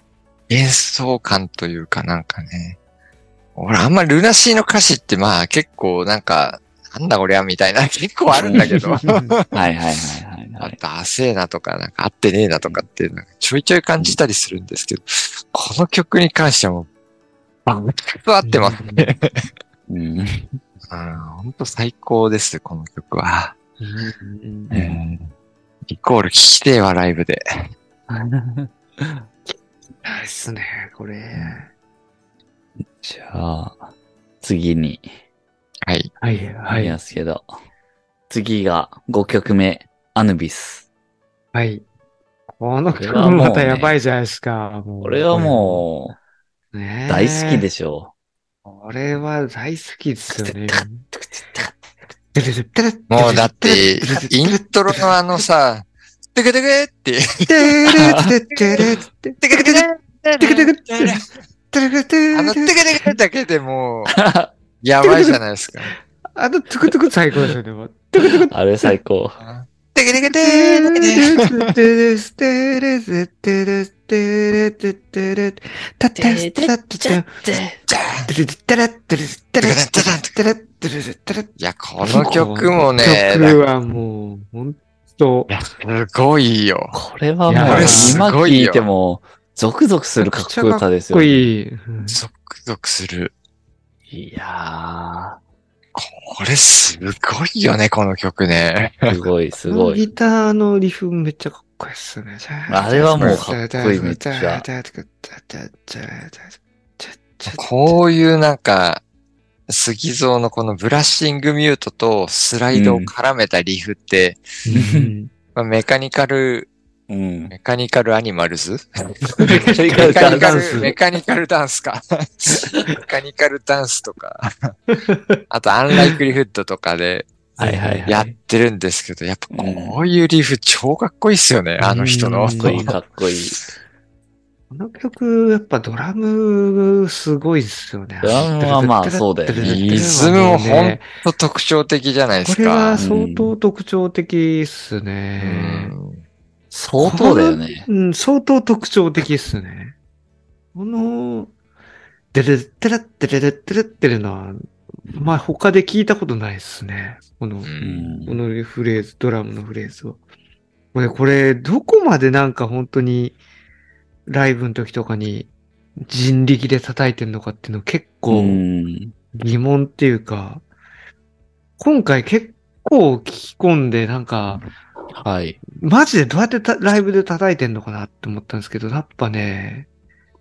演奏感というかなんかね。俺あんまルナシーの歌詞ってまあ結構なんか、なんだこりゃみたいな (laughs) 結構あるんだけど。(laughs) はいはいはいはい、はい。あと、あせえなとか、なんか合ってねえなとかって、なんかちょいちょい感じたりするんですけど、この曲に関してはもう、バック合ってますね。うんうん、ほんと最高です、この曲は。うんうんイコール聴きてえわ、ライブで。(laughs) ないっすね、これ。じゃあ、次に、はい。はい、はい、ますけど、次が5曲目、アヌビス。はい。この曲もまたやばいじゃないですか。これはもう、大好きでしょこれは大好きですよね。もうだって、イントロのあのさ、テクテクって、テクテクテクあのテクテクトゥクトゥあの、トクトゥだけでも、(laughs) やばいじゃないですか。あの、トゥクトゥク最高ですよね。トゥクトゥク。(laughs) あれ最高。トゥクトゥクトゥートゥルストゥルストゥルストゥルストゥルタタスタタタタラタルスタラタラタラタルタラいや、この曲もね。曲はもう、本当。いや、すごいよ。これはもう、今聴いても、ゾクゾクするかっこよさですかっこよね。いい。うんゾクゾクする。いやこれすごいよね、この曲ね。ー、すごい、すごい。ギターのリフめっちゃかっこいいっすね。あれはもうかっこいいめっちゃこういうなんか、杉蔵のこのブラッシングミュートとスライドを絡めたリフって、うんまあメカニカル、うん。メカニカルアニマルズ？メカニカルダンスメカニカルダンスか。メカニカルダンスとか、あとアンライクリフッドとかではいはいはい。やってるんですけど、やっぱこういうリフ超かっこいいっすよね、あの人の。うんかっこいい、かっこいい。この曲、やっぱドラム、すごいですよね。ドラムはまあそうだよねリズムもほんと特徴的じゃないですこれはか。相当特徴的っすうね。ん相当だよね。うん、相当特徴的っすね。この、デレッテレッテレッテレッテレのは、まあ他で聞いたことないっすね。この、このフレーズ、ドラムのフレーズを。これ、これ、どこまでなんか本当に、ライブの時とかに人力で叩いてんのかっていうの結構。疑問っていうか、今回結構聞き込んでなんか、はい。マジでどうやってたライブで叩いてんのかなって思ったんですけど、やっぱね、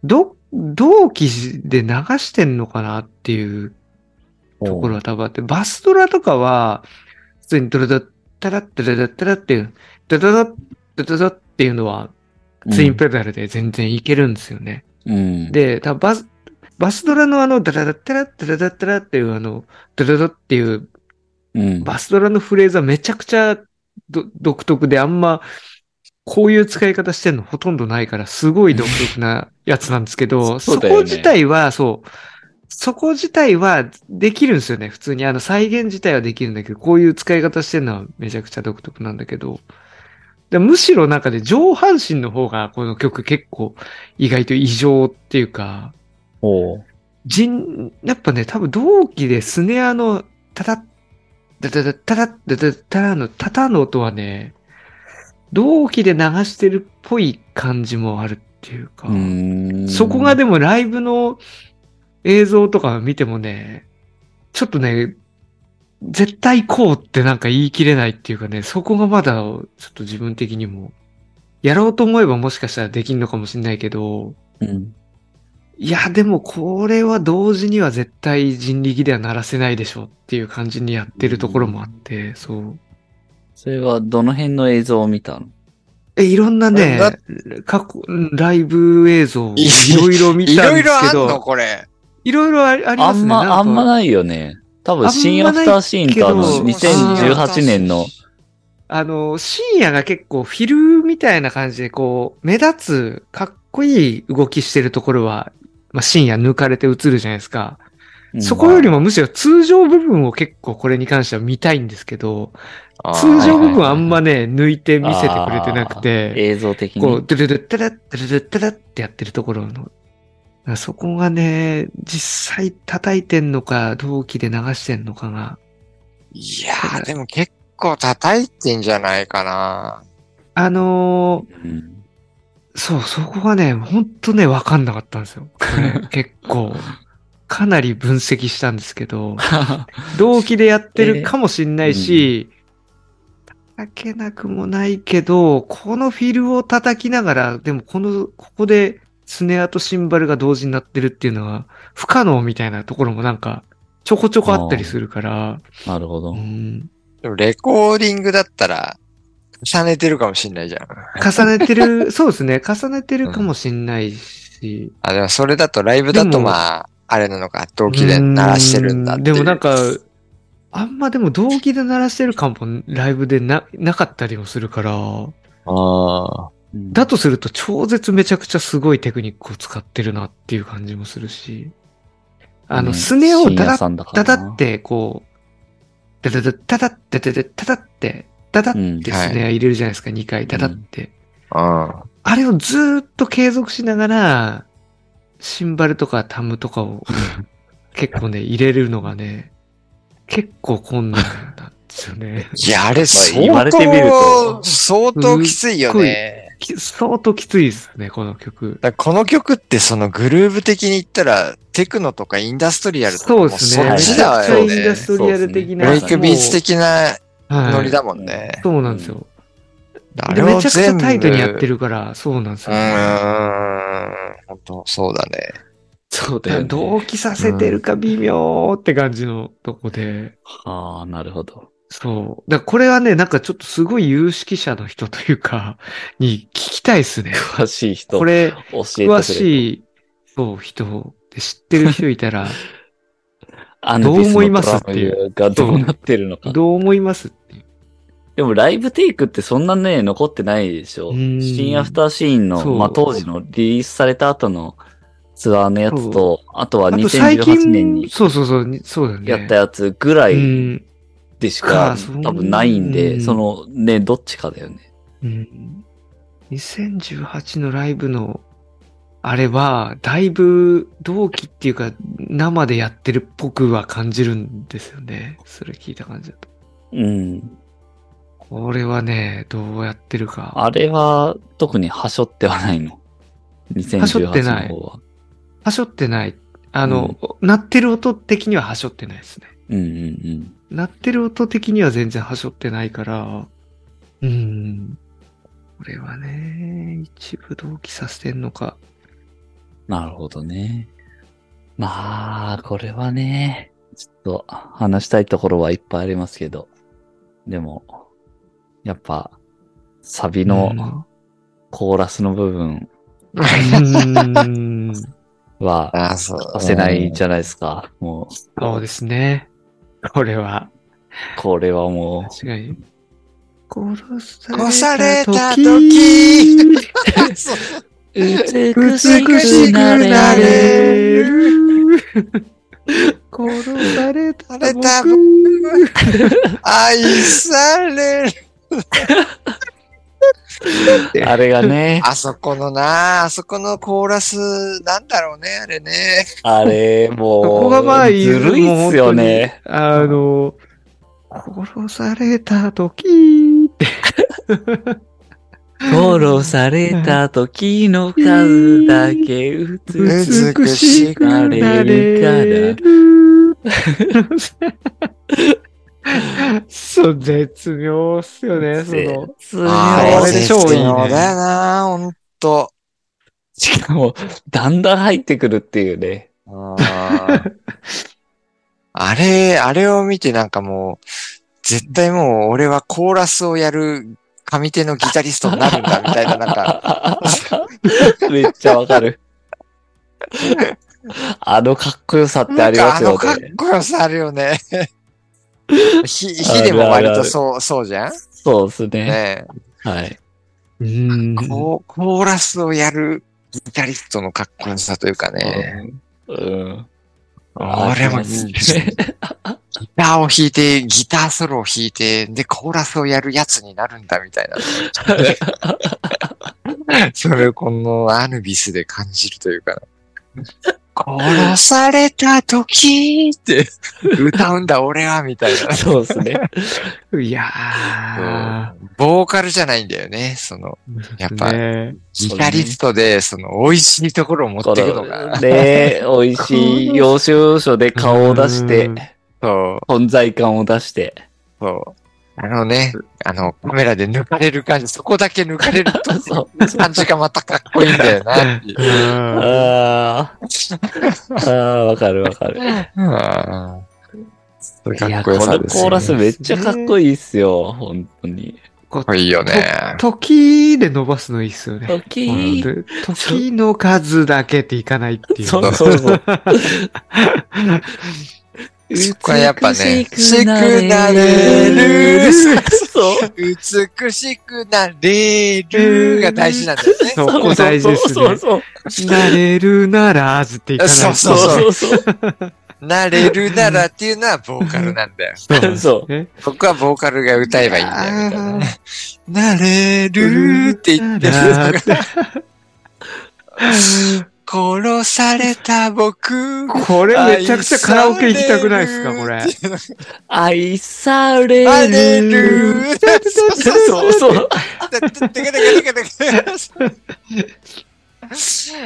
ど、同期で流してんのかなっていうところは多分あって、バスドラとかは、普通にドラダッタラッタラッタラっていう、ドラダッドラダッっていうのは、ツインペダルで全然いけるんですよね。うん。で、多分バス、バスドラのあの、ダラダッタラッダラダッタラっていうあの、ドラダっていう。バスドラのフレーズはめちゃくちゃ独特であんま、こういう使い方してんのほとんどないから、すごい独特なやつなんですけど、(laughs) そね。そこ自体は、そう、そこ自体はできるんですよね。普通に。あの再現自体はできるんだけど、こういう使い方してるのはめちゃくちゃ独特なんだけど、でむしろなんかで上半身の方がこの曲結構意外と異常っていうか、おう。人、やっぱね、多分同期でスネアのタタッ、タタタタタッタタのタタの音はね、同期で流してるっぽい感じもあるっていうか、うん。そこがでもライブの映像とか見てもね、ちょっとね、絶対こうってなんか言い切れないっていうかね、そこがまだちょっと自分的にも、やろうと思えばもしかしたらできんのかもしれないけど、うん。いや、でもこれは同時には絶対人力では鳴らせないでしょっていう感じにやってるところもあって、そう。それはどの辺の映像を見たの？え、いろんなねだ、過去、ライブ映像をいいろいろ見いたんろいろあんですけど、のこれ。いろいろありありますね。あんま、あんまないよね。多分、新アフターシーンとあの、けど2018年の、あの、深夜が結構フィルみたいな感じでこう、目立つ、かっこいい動きしてるところは、まあ、深夜抜かれて映るじゃないですか。うんそこよりもむしろ通常部分を結構これに関しては見たいんですけど、通常部分はあんまね、抜いて見せてくれてなくて、映像的に。こう、ドゥルルッタラッ、ドゥルルッタラッってやってるところの、そこがね、実際叩いてんのか、同期で流してんのかが、いやー、でも結構叩いてんじゃないかな。あのーうんそう、そこがね、ほんとね、わかんなかったんですよ。(laughs) 結構。かなり分析したんですけど、(laughs) 同期でやってるかもしんないし、叩けなくもないけど、このフィルを叩きながら、でもこの、ここでスネアとシンバルが同時になってるっていうのは、不可能みたいなところもなんか、ちょこちょこあったりするから、なるほどう。ん、でもレコーディングだったら、重ねてるかもしんないじゃん。重ねてる、(laughs) そうですね、重ねてるかもしんないし、あ、でもそれだとライブだとまあ、あれなのか、同期で鳴らしてるんだってでもなんか、あんまでも同期で鳴らしてる感もライブでな、なかったりもするから、ああ。うん。だとすると超絶めちゃくちゃすごいテクニックを使ってるなっていう感じもするし、あの、ねスネをダダッ、深夜さんだからな。ダダってこう、ダダダダダッダダダダダって、ダダうんってスネア入れるじゃないですか、2回ダダって。うん。あれをずーっと継続しながら、シンバルとかタムとかを (laughs) 結構ね、入れるのがね、結構困難なんですよね。いや、あれ言わ相れてみる当、と相当きついよね。き相当きついですね、この曲。この曲ってそのグルーヴ的に言ったら、テクノとかインダストリアルとかそもうですね。そっちだよね。インダストリアル的な。ブレイクビーツ的なはいノリだもんね。そうなんですよ。あで、めちゃくちゃタイトにやってるから、そうなんですうよ。ーん。本当そうだね。そうだよね。同期させてるか微妙って感じのとこで。ああ、なるほど。そう。だからこれはね、なんかちょっとすごい有識者の人というか、(laughs) に聞きたいですね。詳しい人、これ、れ。詳しい、そう、人で知ってる人いたら、(laughs) アどう思いますっていうどうなってるのか。どう思います？でもライブテイクってそんなね、残ってないでしょ。うん新アフターシーンの、まあ当時のリリースされた後のツアーのやつと、あとはあと最2018近年にそうそうそう、にそうだね。やったやつぐらういん。でしか多分ないんうで、んそのね、どっちかだよね。うん。2018のライブの、あれは、だいぶ同期っていうか、生でやってるっぽくは感じるんですよね。それ聞いた感じだと。うん。これはね、どうやってるか。あれは特にはしょってはないの？はしょって2018ないの方は。はしょってない。あの、鳴ってる音的にははしょってないですね。うんうん鳴ってる音的には全然はしょってないから、うん。これはね、一部同期させてんのか。うん。なるほどね。まあ、これはね、ちょっと話したいところはいっぱいありますけど、でも、やっぱ、サビのコーラスの部分うん。は、ああ、そう。させないじゃないですか。もう、そうですね。これは、これはも確かに。殺殺された時美美しくなれる。殺されたされた僕。(laughs) 愛される。(laughs) あれがね、あそこのな、あそこのコーラス、なんだろうね、あれね。あれ、もう、ここがまあ、ずるいっすよね。あの、殺された時って。(laughs) 殺された時の数だけ美美しくなれる。(laughs) そう、絶妙っすよね、その。絶妙あれあれ超いいねだよな、ほんと。しかも、だんだん入ってくるっていうね。あーあれ、あれを見てなんかもう、絶対もう俺はコーラスをやる上手のギタリストになるんだみたいな、なんか、めっちゃわかる。あのかっこよさってありますよなんかあのかっね。こよさあるよね。(laughs) ひ、ひでも割とそう、そうじゃん？そうですね。ねはい。うんえコーコーラスをやるギタリストのかっこよさというかね。うん。俺もギ (laughs) ギターを弾いて、ギターソロを弾いて、で、コーラスをやるやつになるんだみたいな。(laughs) それをこのアヌビスで感じるというか、殺された時って歌うんだ俺はみたいな。そうですね。いやボーカルじゃないんだよね。その、ー。やっぱねギタリストで、その、美味しいところを持っていくのが。ね美味しい要所要所で顔を出してうん、そう、存在感を出して。そう。あのね、あの、カメラで抜かれる感じ、そこだけ抜かれると、(laughs) そう。感じがまたかっこいいんだよなっていう。うんあーあー、わかるわかる。うんそういうかっこよこのさですよコーラスめっちゃかっこいいっすよ。本当に。こういいよね。時で伸ばすのいいっすよね。時？で時の数だけっていかないっていう。そうそうそう。(laughs) そこはやっぱね美しくなれ美しくなれるそう。美しくなれるが大事なんだよね。そこ大事ですねそうそうそう。なれるならずっていかな。そうそうそう。(laughs) なれるならっていうのはボーカルなんだよ。そうなんですそうね。ここはボーカルが歌えばいいんだよ、みたいなれるって言ってる (laughs) (laughs) 殺された僕。これめちゃくちゃカラオケ行きたくないですか、これ。愛されあれる。る。そう。そう。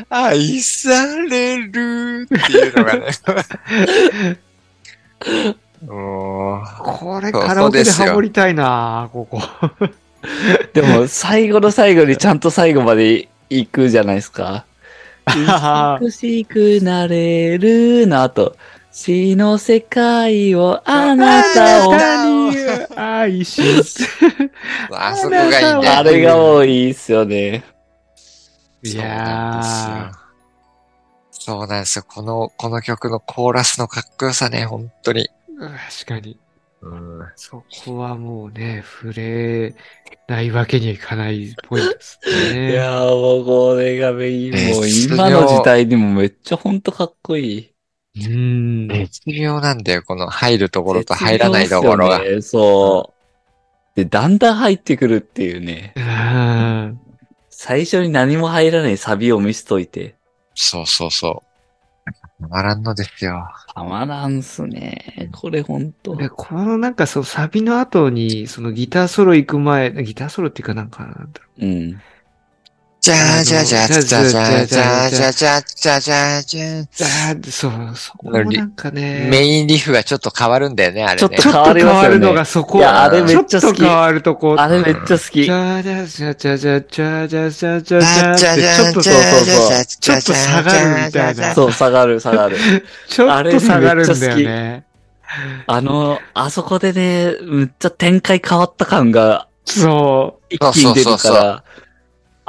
愛されるっていうのがね。もこれカラオケでハモりたいなここ。でも、最後の最後にちゃんと最後まで行くじゃないですか。美しくなれるの後、死の世界をあなたを。に愛し、う、あそこがいいんだよ。あれがもういいっすよね。いやですよ。そうなんですよ。この、この曲のコーラスのかっこよさね、本当に。ー、確かに。うん。そこはもうね、触れないわけにはいかないポイントですいね。(laughs) やーもうこれがメイン、もう今の時代にもめっちゃほんとかっこいい。うん。絶妙なんだよ、この入るところと入らないところが。ねそう。で、だんだん入ってくるっていうね。うん最初に何も入らないサビを見せといて。そうそうそう。たまらんのですよ。たまらんっすね。これほんと。で、このなんかそう、サビの後に、そのギターソロ行く前、ギターソロっていうかなんか、なんだろうん。じゃーじゃじゃじゃじゃじゃじゃじゃじゃじゃじゃじゃう。あーそう、そこもなんかね。メインリフがちょっと変わるんだよね、あれね。ちょっとちょっと変わるのがそこ。いやあれめっちゃ好き変わるとこ。あれめっちゃ好きじ。ゃじゃじゃじゃじゃじゃじゃじゃじゃじゃじゃ、ちょっとそうそうそうちょっと下がるみたいなそう、下がる、下がる。ちょっと下がるんだよね。あの、あそこでね、むっちゃ展開変わった感がそ一気に出るそうそうそうから、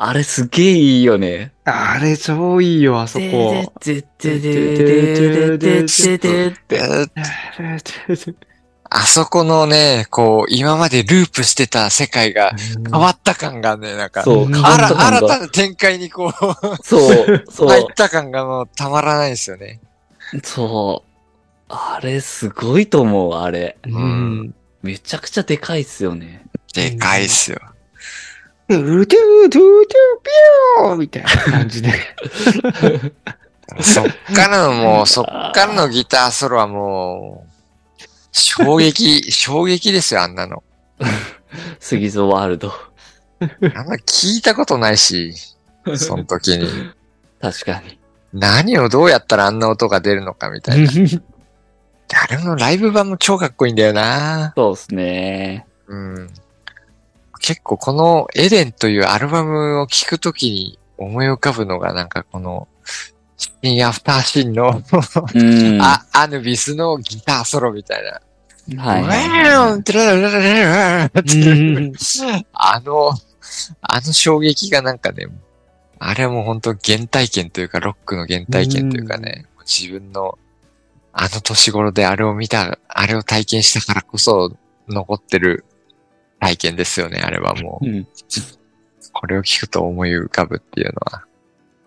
あれすげえいいよね。あれ超いいよ、あそこ。あそこのね、こう、今までループしてた世界が変わった感がね、なんか、そう、新たな展開にこう、そう、(laughs) そう。入った感がもうたまらないですよね。そう。あれすごいと思う、あれ。うん。めちゃくちゃでかいっすよね。でかいっすよ。トゥートゥートゥートゥーピューみたいな感じで。そっからのもう、そっからのギターソロはもう、衝撃、衝撃ですよ、あんなの。 SUGIZOワールド。あんな聞いたことないし、その時に。確かに。何をどうやったらあんな音が出るのかみたいな。(laughs) あれのライブ版も超かっこいいんだよな。そうっすね。うん。結構このエデンというアルバムを聴くときに思い浮かぶのがなんかこの、シンアフターシンの、うん。あ、アヌビスのギターソロみたいな。はいあの、あの衝撃がなんかね、あれはもう本当原体験というか、ロックの原体験というかね、自分の、あの年頃であれを見た、あれを体験したからこそ残ってる体験ですよね、あれはもう。うん。これを聞くと思い浮かぶっていうのは。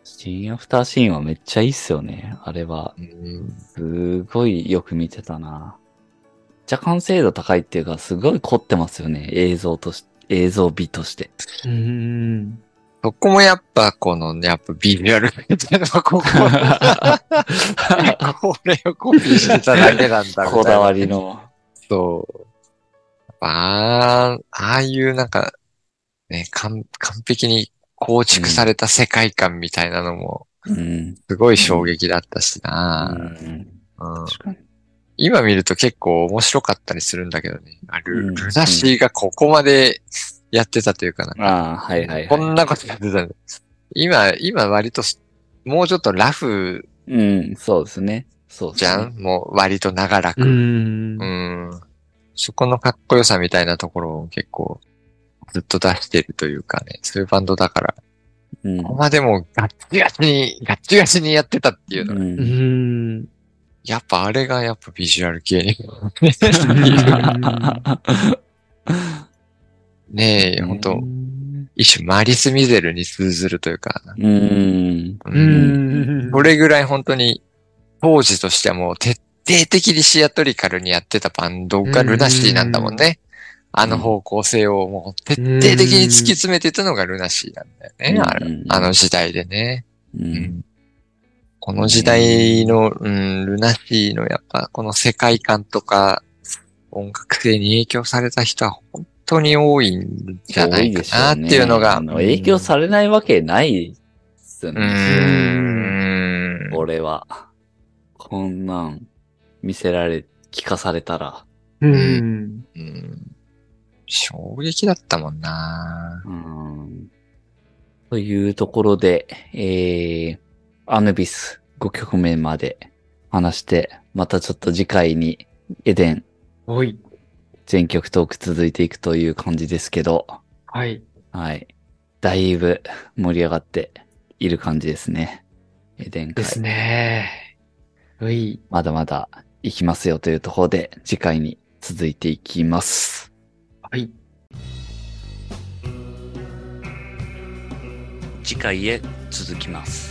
シーンアフターシーンはめっちゃいいっすよね。あれは。うんすごいよく見てたな。めっちゃ完成度高いっていうか、すごい凝ってますよね。映像とし、映像美として。うん。そこもやっぱこのね、やっぱビジュアルみたいなここ、(laughs) これをコピーしてただけなんだみたいな。こだわりの。そう。ああ、ああいうなんか、ね、完完璧に構築された世界観みたいなのも、うん。すごい衝撃だったしな、うんうん確かに。今見ると結構面白かったりするんだけどね。あルうんルナシーがここまでやってたというかな。ああ、はいはいこはんなことやってたんだ。今、今割とす、もうちょっとラフい。うん、そうですね。そうですね。じゃん、もう割と長らく。うんう。ん。そこのかっこよさみたいなところを結構ずっと出してるというかね、そういうバンドだから、うん。ここまでもうガッチガチに、ガッチガチにやってたっていうの。うんうん。やっぱあれがやっぱビジュアル系に。(laughs) ねえ、本当一種マリス・ミゼルに通ずるというか、うん。うん。これぐらい本当に当時としてはもう徹底的にシアトリカルにやってたバンドがルナシーなんだもんね。あの方向性をもう徹底的に突き詰めてたのがルナシーなんだよね。あれうんあの時代でね。う。うんんこの時代の、うん、ルナシーのやっぱこの世界観とか音楽性に影響された人は本当に多いんじゃないかなっていうのが。あの影響されないわけないっすね。ーん。俺は。こんなん見せられ、聞かされたら。うん。うん衝撃だったもんなうんというところで、えー、アヌビス5曲目まで話して、またちょっと次回にエデンおい。全曲トーク続いていくという感じですけど、はい。はい。だいぶ盛り上がっている感じですね。エデン会。ですね。おい。まだまだ行きますよというところで、次回に続いていきます。はい。次回へ続きます。